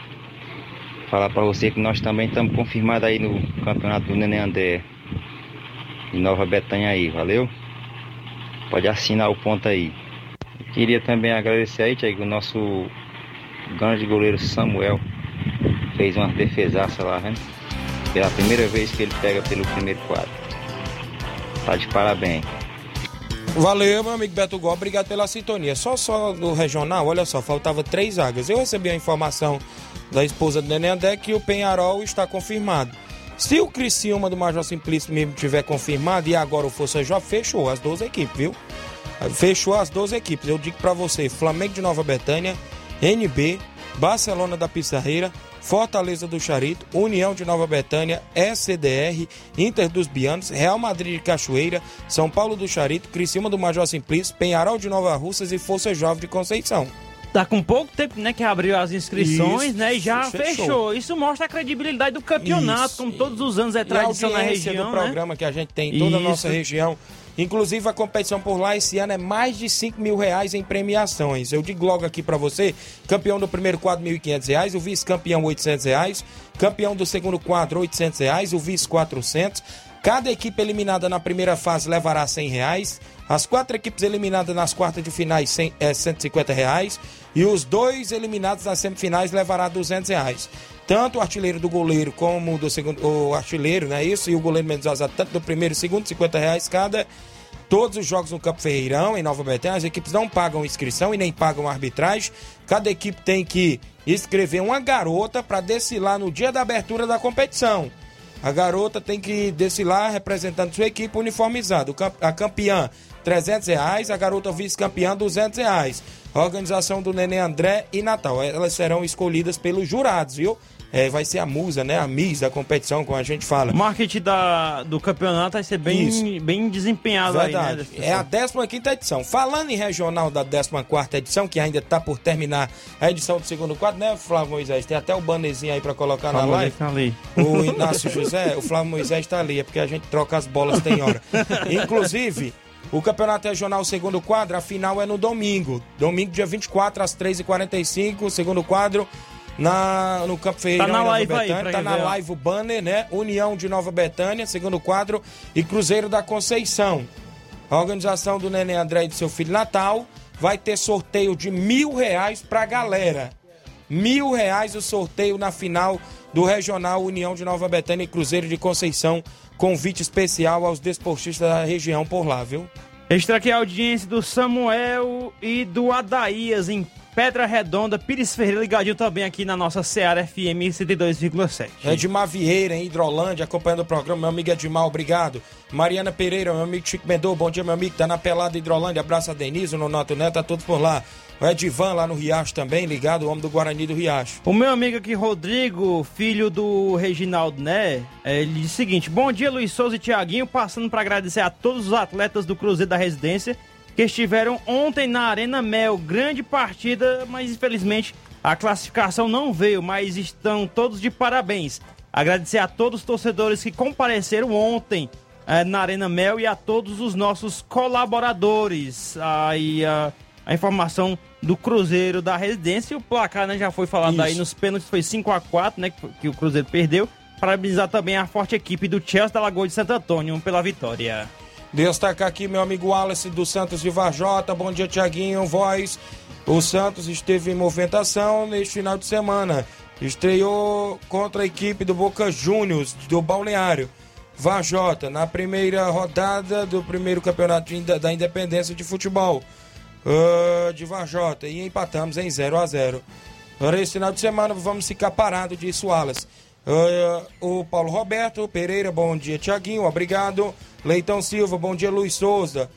falar para você que nós também estamos confirmados aí no campeonato do Nenê André de Nova Betanha aí, valeu? Pode assinar o ponto aí. Queria também agradecer aí, Tiago, o nosso grande goleiro Samuel. Fez uma defesaça lá, né? Pela primeira vez que ele pega pelo primeiro quadro. Tá de parabéns. Valeu, meu amigo Beto Gol, obrigado pela sintonia. Só só do regional, olha só, faltava três vagas. Eu recebi a informação da esposa do Nenê André que o Penharol está confirmado. Se o Criciúma do Major Simplício mesmo tiver confirmado e agora o Força Jovem, fechou as duas equipes, viu? Fechou as duas equipes. Eu digo pra você, Flamengo de Nova Betânia, NB, Barcelona da Pissarreira, Fortaleza do Charito, União de Nova Betânia, SDR, Inter dos Bianos, Real Madrid de Cachoeira, São Paulo do Charito, Criciúma do Major Simplício, Penharol de Nova Russas e Força Jovem de Conceição. Tá com pouco tempo, né, que abriu as inscrições, Isso, né, e já fechou. fechou. Isso mostra a credibilidade do campeonato, Isso. como todos os anos é a tradição na região, do né? programa que a gente tem em toda a nossa Isso. região. Inclusive a competição por lá esse ano é mais de 5 mil reais em premiações. Eu digo logo aqui pra você, campeão do primeiro quadro 1.500 reais, o vice-campeão 800 reais, campeão do segundo quadro 800 reais, o vice 400. Cada equipe eliminada na primeira fase levará 100 reais. As quatro equipes eliminadas nas quartas de finais 100, é 150 reais. E os dois eliminados nas semifinais levará 200 reais. Tanto o artilheiro do goleiro como do segundo, o artilheiro, né? Isso, e o goleiro menos vazado, tanto do primeiro e segundo, 50 reais cada. Todos os jogos no Campo Ferreirão, em Nova Betânia, as equipes não pagam inscrição e nem pagam arbitragem. Cada equipe tem que escrever uma garota para desfilar no dia da abertura da competição. A garota tem que desfilar representando sua equipe uniformizada. A campeã, 300 reais. A garota vice-campeã, 200 reais. A organização do Nenê André e Natal. Elas serão escolhidas pelos jurados, viu? É, vai ser a musa, né? A Miss da competição, como a gente fala. O marketing da, do campeonato vai ser bem, bem desempenhado aí, né? Verdade. é a 15 edição. Falando em regional da 14 edição, que ainda está por terminar a edição do segundo quadro, né, Flávio Moisés? Tem até o bannerzinho aí para colocar na Flávio live. Moisés tá ali. O Inácio José, o Flávio Moisés está ali, é porque a gente troca as bolas tem hora. Inclusive, o Campeonato Regional Segundo Quadro, a final é no domingo. Domingo, dia 24, às 3h45, o segundo quadro. Na, no Campo Ferreira, Tá na live aí, pra tá na ver, live o banner, né? União de Nova Betânia, segundo quadro, e Cruzeiro da Conceição. A organização do Nenê André e do seu filho Natal vai ter sorteio de mil reais pra galera. Mil reais o sorteio na final do Regional União de Nova Betânia e Cruzeiro de Conceição. Convite especial aos desportistas da região por lá, viu? Extra aqui a audiência do Samuel e do Adaías em Pedra Redonda, Pires Ferreira ligadinho também aqui na nossa Seara FM 102,7. Edmar Vieira, em Hidrolândia, acompanhando o programa. Meu amigo Edmar, obrigado. Mariana Pereira, meu amigo Chico Mendô, bom dia, meu amigo. Tá na pelada Hidrolândia. Abraço a Denise, o Nonato Neto, a todos por lá. O Edivan lá no Riacho também, ligado, o homem do Guarani do Riacho. O meu amigo aqui, Rodrigo, filho do Reginaldo, né? é, Ele diz o seguinte: Bom dia, Luiz Souza e Tiaguinho. Passando para agradecer a todos os atletas do Cruzeiro da Residência que estiveram ontem na Arena Mel. Grande partida, mas infelizmente a classificação não veio, mas estão todos de parabéns. Agradecer a todos os torcedores que compareceram ontem eh, na Arena Mel e a todos os nossos colaboradores. Aí a, a informação do Cruzeiro da Residência. E o placar né, já foi falado Isso. aí nos pênaltis, foi 5 a 4 né, que, que o Cruzeiro perdeu. Parabenizar também a forte equipe do Chelsea da Lagoa de Santo Antônio pela vitória. Destacar aqui meu amigo Wallace do Santos de Varjota. Bom dia, Tiaguinho, voz. O Santos esteve em movimentação neste final de semana. Estreou contra a equipe do Boca Juniors, do Balneário. Varjota, na primeira rodada do primeiro campeonato da Independência de Futebol ah, de Varjota. E empatamos em 0 a 0 Para esse final de semana vamos ficar parados, disse o Wallace. Ah, o Paulo Roberto Pereira, bom dia, Tiaguinho, obrigado. Leitão Silva, bom dia, Luiz Souza.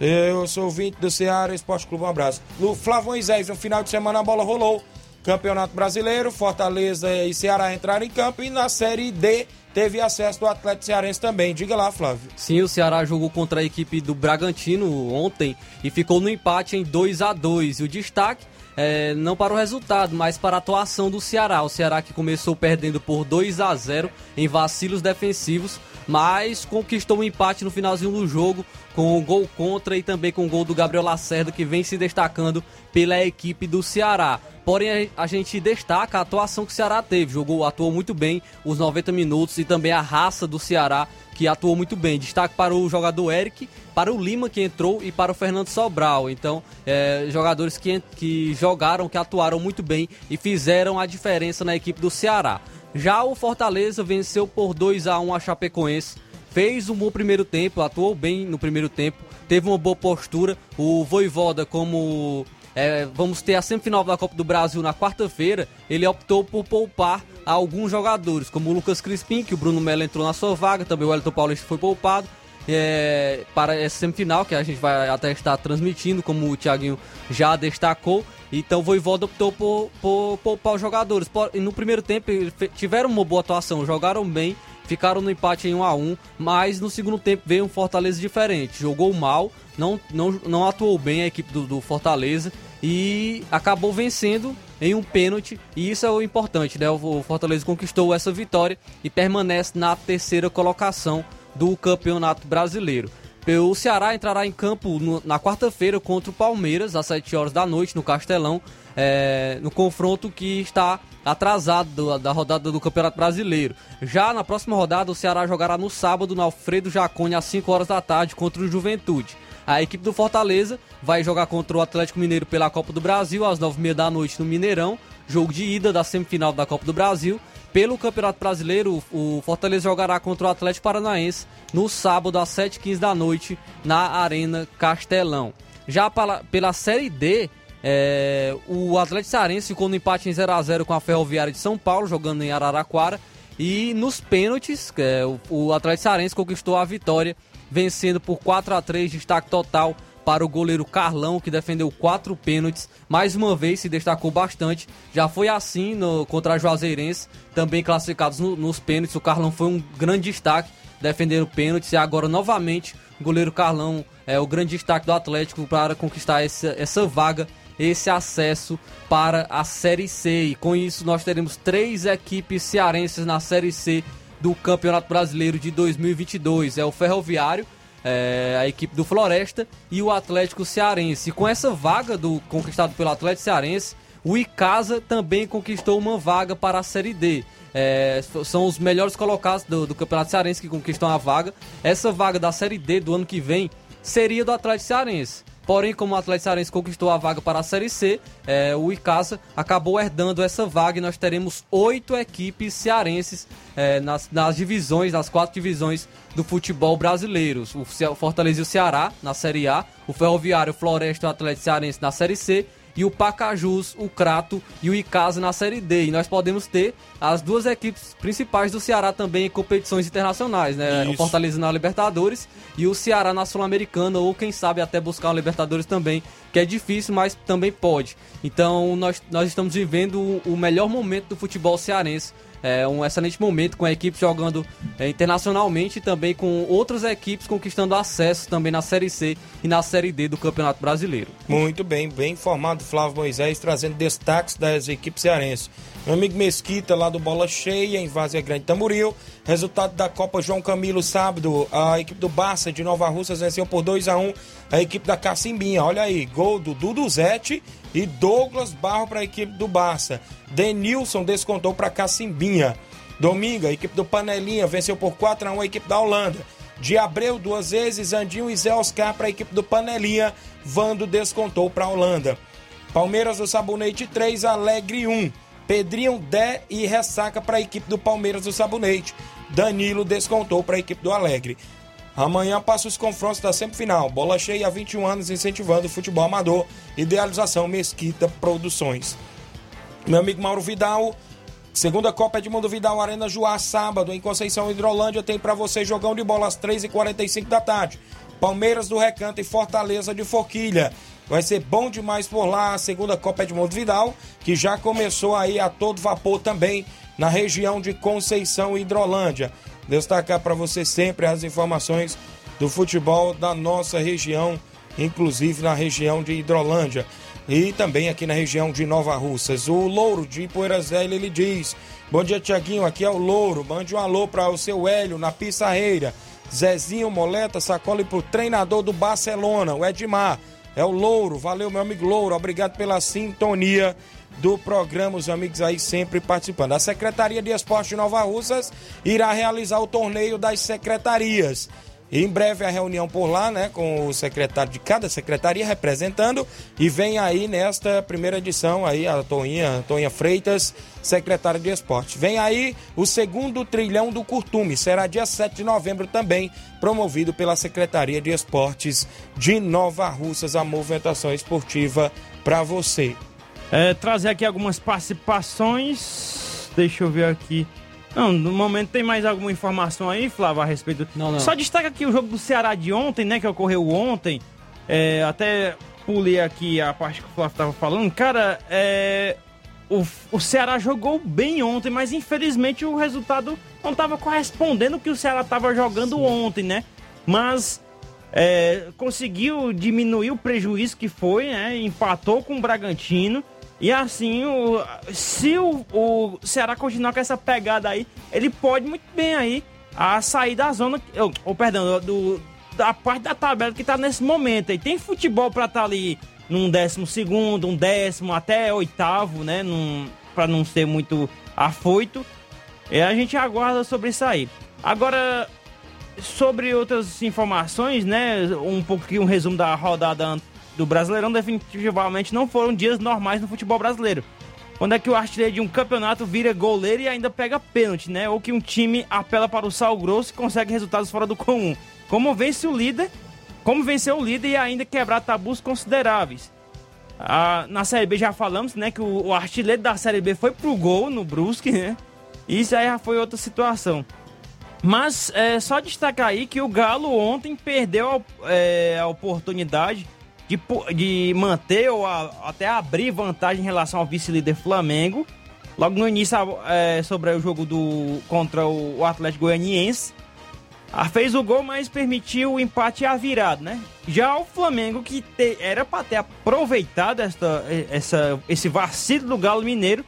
Eu sou ouvinte do Ceará Esporte Clube, um abraço. Lu Flávio Moisés, no final de semana a bola rolou. Campeonato Brasileiro, Fortaleza e Ceará entraram em campo e na Série D teve acesso do Atlético Cearense também. Diga lá, Flávio. Sim, o Ceará jogou contra a equipe do Bragantino ontem e ficou no empate em 2 a 2 E o destaque é, não para o resultado, mas para a atuação do Ceará. O Ceará que começou perdendo por 2 a 0 em vacilos defensivos, mas conquistou um empate no finalzinho do jogo com o gol contra e também com o gol do Gabriel Lacerda que vem se destacando pela equipe do Ceará. Porém, a gente destaca a atuação que o Ceará teve. Jogou, atuou muito bem os 90 minutos e também a raça do Ceará que atuou muito bem. Destaque para o jogador Eric, para o Lima que entrou e para o Fernando Sobral. Então, é, jogadores que, que jogaram, que atuaram muito bem e fizeram a diferença na equipe do Ceará. Já o Fortaleza venceu por 2 a 1 a Chapecoense. Fez um bom primeiro tempo, atuou bem no primeiro tempo, teve uma boa postura. O Voivoda, como é, vamos ter a semifinal da Copa do Brasil na quarta-feira, ele optou por poupar alguns jogadores, como o Lucas Crispim, que o Bruno Melo entrou na sua vaga, também o Wellington Paulista foi poupado. É, para essa semifinal, que a gente vai até estar transmitindo, como o Thiaguinho já destacou. Então o Voivoda optou por, por poupar os jogadores. Por- no primeiro tempo tiveram uma boa atuação, jogaram bem, ficaram no empate em 1 a 1 mas no segundo tempo veio um Fortaleza diferente. Jogou mal, não, não, não atuou bem a equipe do, do Fortaleza e acabou vencendo em um pênalti. E isso é o importante, né? O Fortaleza conquistou essa vitória e permanece na terceira colocação do Campeonato Brasileiro. O Ceará entrará em campo no, na quarta-feira contra o Palmeiras, às 7 horas da noite, no Castelão, é, no confronto que está atrasado do, da rodada do Campeonato Brasileiro. Já na próxima rodada, o Ceará jogará no sábado no Alfredo Jacone, às 5 horas da tarde, contra o Juventude. A equipe do Fortaleza vai jogar contra o Atlético Mineiro pela Copa do Brasil, às 9h30 da noite no Mineirão, jogo de ida da semifinal da Copa do Brasil. Pelo Campeonato Brasileiro, o Fortaleza jogará contra o Atlético Paranaense no sábado às 7h15 da noite na Arena Castelão. Já pela, pela Série D, é, o Atlético Cearense ficou no empate em 0x0 com a Ferroviária de São Paulo, jogando em Araraquara. E nos pênaltis, é, o, o Atlético Cearense conquistou a vitória, vencendo por 4 a 3 destaque total para o goleiro Carlão, que defendeu quatro pênaltis. Mais uma vez se destacou bastante. Já foi assim no, contra a Juazeirense, também classificados no, nos pênaltis. O Carlão foi um grande destaque, defendendo pênaltis. E agora, novamente, o goleiro Carlão é o grande destaque do Atlético para conquistar essa, essa vaga, esse acesso para a Série C. E com isso, nós teremos três equipes cearenses na Série C do Campeonato Brasileiro de 2022. É o Ferroviário é, a equipe do Floresta e o Atlético Cearense. E com essa vaga do conquistado pelo Atlético Cearense, o Icasa também conquistou uma vaga para a Série D. É, são os melhores colocados do, do, Campeonato Cearense que conquistam a vaga. Essa vaga da Série D do ano que vem seria do Atlético Cearense. Porém, como o Atlético Cearense conquistou a vaga para a Série C, é, o Icasa acabou herdando essa vaga e nós teremos oito equipes cearenses é, nas, nas divisões, nas quatro divisões do futebol brasileiro. O Fortaleza e o Ceará na Série A, o Ferroviário, o Floresta e o Atlético Cearense na Série C e o Pacajus, o Crato e o Icasa na Série D. E nós podemos ter as duas equipes principais do Ceará também em competições internacionais, né? Isso. O Fortaleza na Libertadores e o Ceará na Sul-Americana, ou quem sabe até buscar o Libertadores também, que é difícil, mas também pode. Então nós, nós estamos vivendo o melhor momento do futebol cearense é um excelente momento com a equipe jogando é, internacionalmente e também com outras equipes conquistando acesso também na Série C e na Série D do Campeonato Brasileiro. Muito bem, bem informado Flávio Moisés, trazendo destaques das equipes cearenses. Meu amigo Mesquita, lá do Bola Cheia, em Vazia Grande Tamboril. Resultado da Copa João Camilo, sábado. A equipe do Barça de Nova Rússia venceu por 2 a 1 a equipe da Cacimbinha. Olha aí, gol do Dudu Zete e Douglas Barro para a equipe do Barça. Denilson descontou para Cacimbinha. Domingo, a equipe do Panelinha venceu por 4 a 1 a equipe da Holanda. De Abreu duas vezes, Andinho e Zé Oscar para a equipe do Panelinha. Vando descontou para a Holanda. Palmeiras do Sabonete 3, Alegre 1. Pedrinho, Dé e Ressaca para a equipe do Palmeiras do Sabonete. Danilo descontou para a equipe do Alegre. Amanhã passa os confrontos da semifinal. Bola cheia há 21 anos incentivando o futebol amador. Idealização Mesquita Produções. Meu amigo Mauro Vidal. Segunda Copa Edmundo Vidal Arena Juá, sábado, em Conceição Hidrolândia, tem para você jogão de bola às 3h45 da tarde. Palmeiras do Recanto e Fortaleza de Forquilha. Vai ser bom demais por lá a segunda Copa Edmundo Vidal, que já começou aí a todo vapor também na região de Conceição e Hidrolândia. Destacar para você sempre as informações do futebol da nossa região, inclusive na região de Hidrolândia e também aqui na região de Nova Russas. O Louro de Poeiras ele diz: Bom dia, Tiaguinho, aqui é o Louro. Mande um alô para o seu Hélio na Pissarreira. Zezinho Moleta, sacola para o treinador do Barcelona, o Edmar. É o Louro, valeu meu amigo Louro, obrigado pela sintonia do programa, os amigos aí sempre participando. A Secretaria de Esporte de Nova Russas irá realizar o torneio das secretarias. Em breve a reunião por lá, né, com o secretário de cada secretaria representando e vem aí nesta primeira edição aí a Toinha, Toinha Freitas, secretária de Esporte. Vem aí o segundo trilhão do Curtume, será dia 7 de novembro também, promovido pela Secretaria de Esportes de Nova Russas, a movimentação esportiva para você. É, trazer aqui algumas participações. Deixa eu ver aqui. Não, no momento tem mais alguma informação aí, Flávio, a respeito do... Não, não. Só destaca aqui o jogo do Ceará de ontem, né, que ocorreu ontem. É, até pulei aqui a parte que o Flávio tava falando. Cara, é, o, o Ceará jogou bem ontem, mas infelizmente o resultado não estava correspondendo o que o Ceará estava jogando Sim. ontem, né? Mas é, conseguiu diminuir o prejuízo que foi, né? Empatou com o Bragantino. E assim, o, se o, o Ceará continuar com essa pegada aí, ele pode muito bem aí a sair da zona, ou, ou perdão, do, da parte da tabela que tá nesse momento. E tem futebol para estar tá ali num décimo segundo, um décimo até oitavo, né? Para não ser muito afoito. E a gente aguarda sobre isso aí. Agora, sobre outras informações, né? Um pouquinho um resumo da rodada do Brasileirão. Definitivamente não foram dias normais no futebol brasileiro. Quando é que o artilheiro de um campeonato vira goleiro e ainda pega pênalti, né? Ou que um time apela para o sal grosso e consegue resultados fora do comum. Como vence o líder, como vencer o líder e ainda quebrar tabus consideráveis. Ah, na Série B já falamos, né, que o, o, artilheiro da Série B foi pro gol no Brusque, né? Isso aí já foi outra situação. Mas é só destacar aí que o Galo ontem perdeu é, a oportunidade de, de manter ou a, até abrir vantagem em relação ao vice-líder Flamengo. Logo no início, é, sobre o jogo do contra o Atlético Goianiense. Ah, fez o gol, mas permitiu o empate a virada, né? Já o Flamengo, que te, era para ter aproveitado esta, essa, esse vacilo do Galo Mineiro,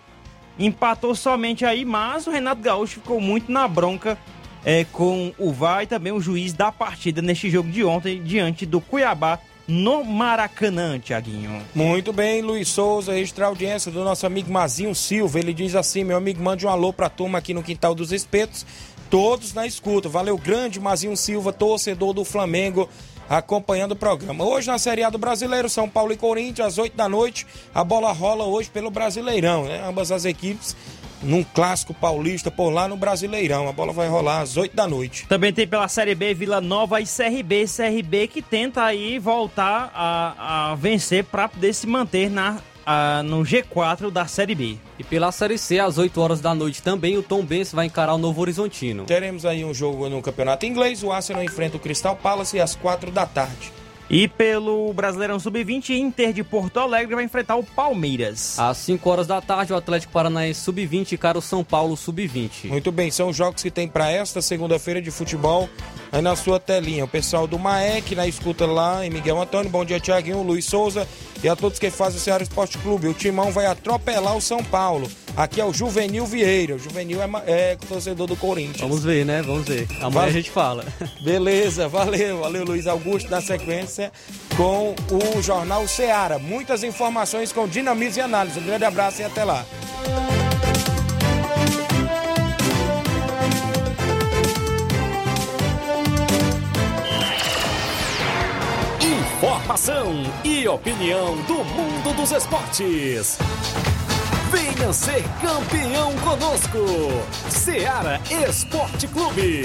empatou somente aí, mas o Renato Gaúcho ficou muito na bronca é, com o VAR e também o juiz da partida neste jogo de ontem, diante do Cuiabá no Maracanã, Tiaguinho. Muito bem, Luiz Souza, registrar a audiência do nosso amigo Mazinho Silva. Ele diz assim: meu amigo, mande um alô pra turma aqui no Quintal dos Espetos todos na escuta. Valeu, grande Mazinho Silva, torcedor do Flamengo, acompanhando o programa. Hoje na Série A do Brasileiro, São Paulo e Corinthians, às 8 da noite. A bola rola hoje pelo Brasileirão, né? Ambas as equipes num clássico paulista por lá no Brasileirão. A bola vai rolar às 8 da noite. Também tem pela Série B Vila Nova e CRB. CRB que tenta aí voltar a, a vencer para poder se manter na ah, no G4 da Série B. E pela Série C, às 8 horas da noite também, o Tom Benz vai encarar o Novo Horizontino. Teremos aí um jogo no Campeonato Inglês, o Arsenal enfrenta o Crystal Palace às 4 da tarde. E pelo Brasileirão Sub-20, Inter de Porto Alegre vai enfrentar o Palmeiras. Às 5 horas da tarde, o Atlético Paranaense Sub-20 encara o São Paulo Sub-20. Muito bem, são os jogos que tem para esta segunda-feira de futebol aí na sua telinha. O pessoal do Maek na escuta lá em Miguel Antônio. Bom dia, Tiaguinho, Luiz Souza e a todos que fazem o Ceará Esporte Clube. O Timão vai atropelar o São Paulo. Aqui é o Juvenil Vieira. O Juvenil é, é torcedor do Corinthians. Vamos ver, né? Vamos ver. Amanhã Vai... a gente fala. Beleza, valeu. Valeu, Luiz Augusto, na sequência com o Jornal Ceará. Muitas informações com dinamismo e análise. Um grande abraço e até lá. Informação e opinião do mundo dos esportes. Venha ser campeão conosco. Seara Esporte Clube.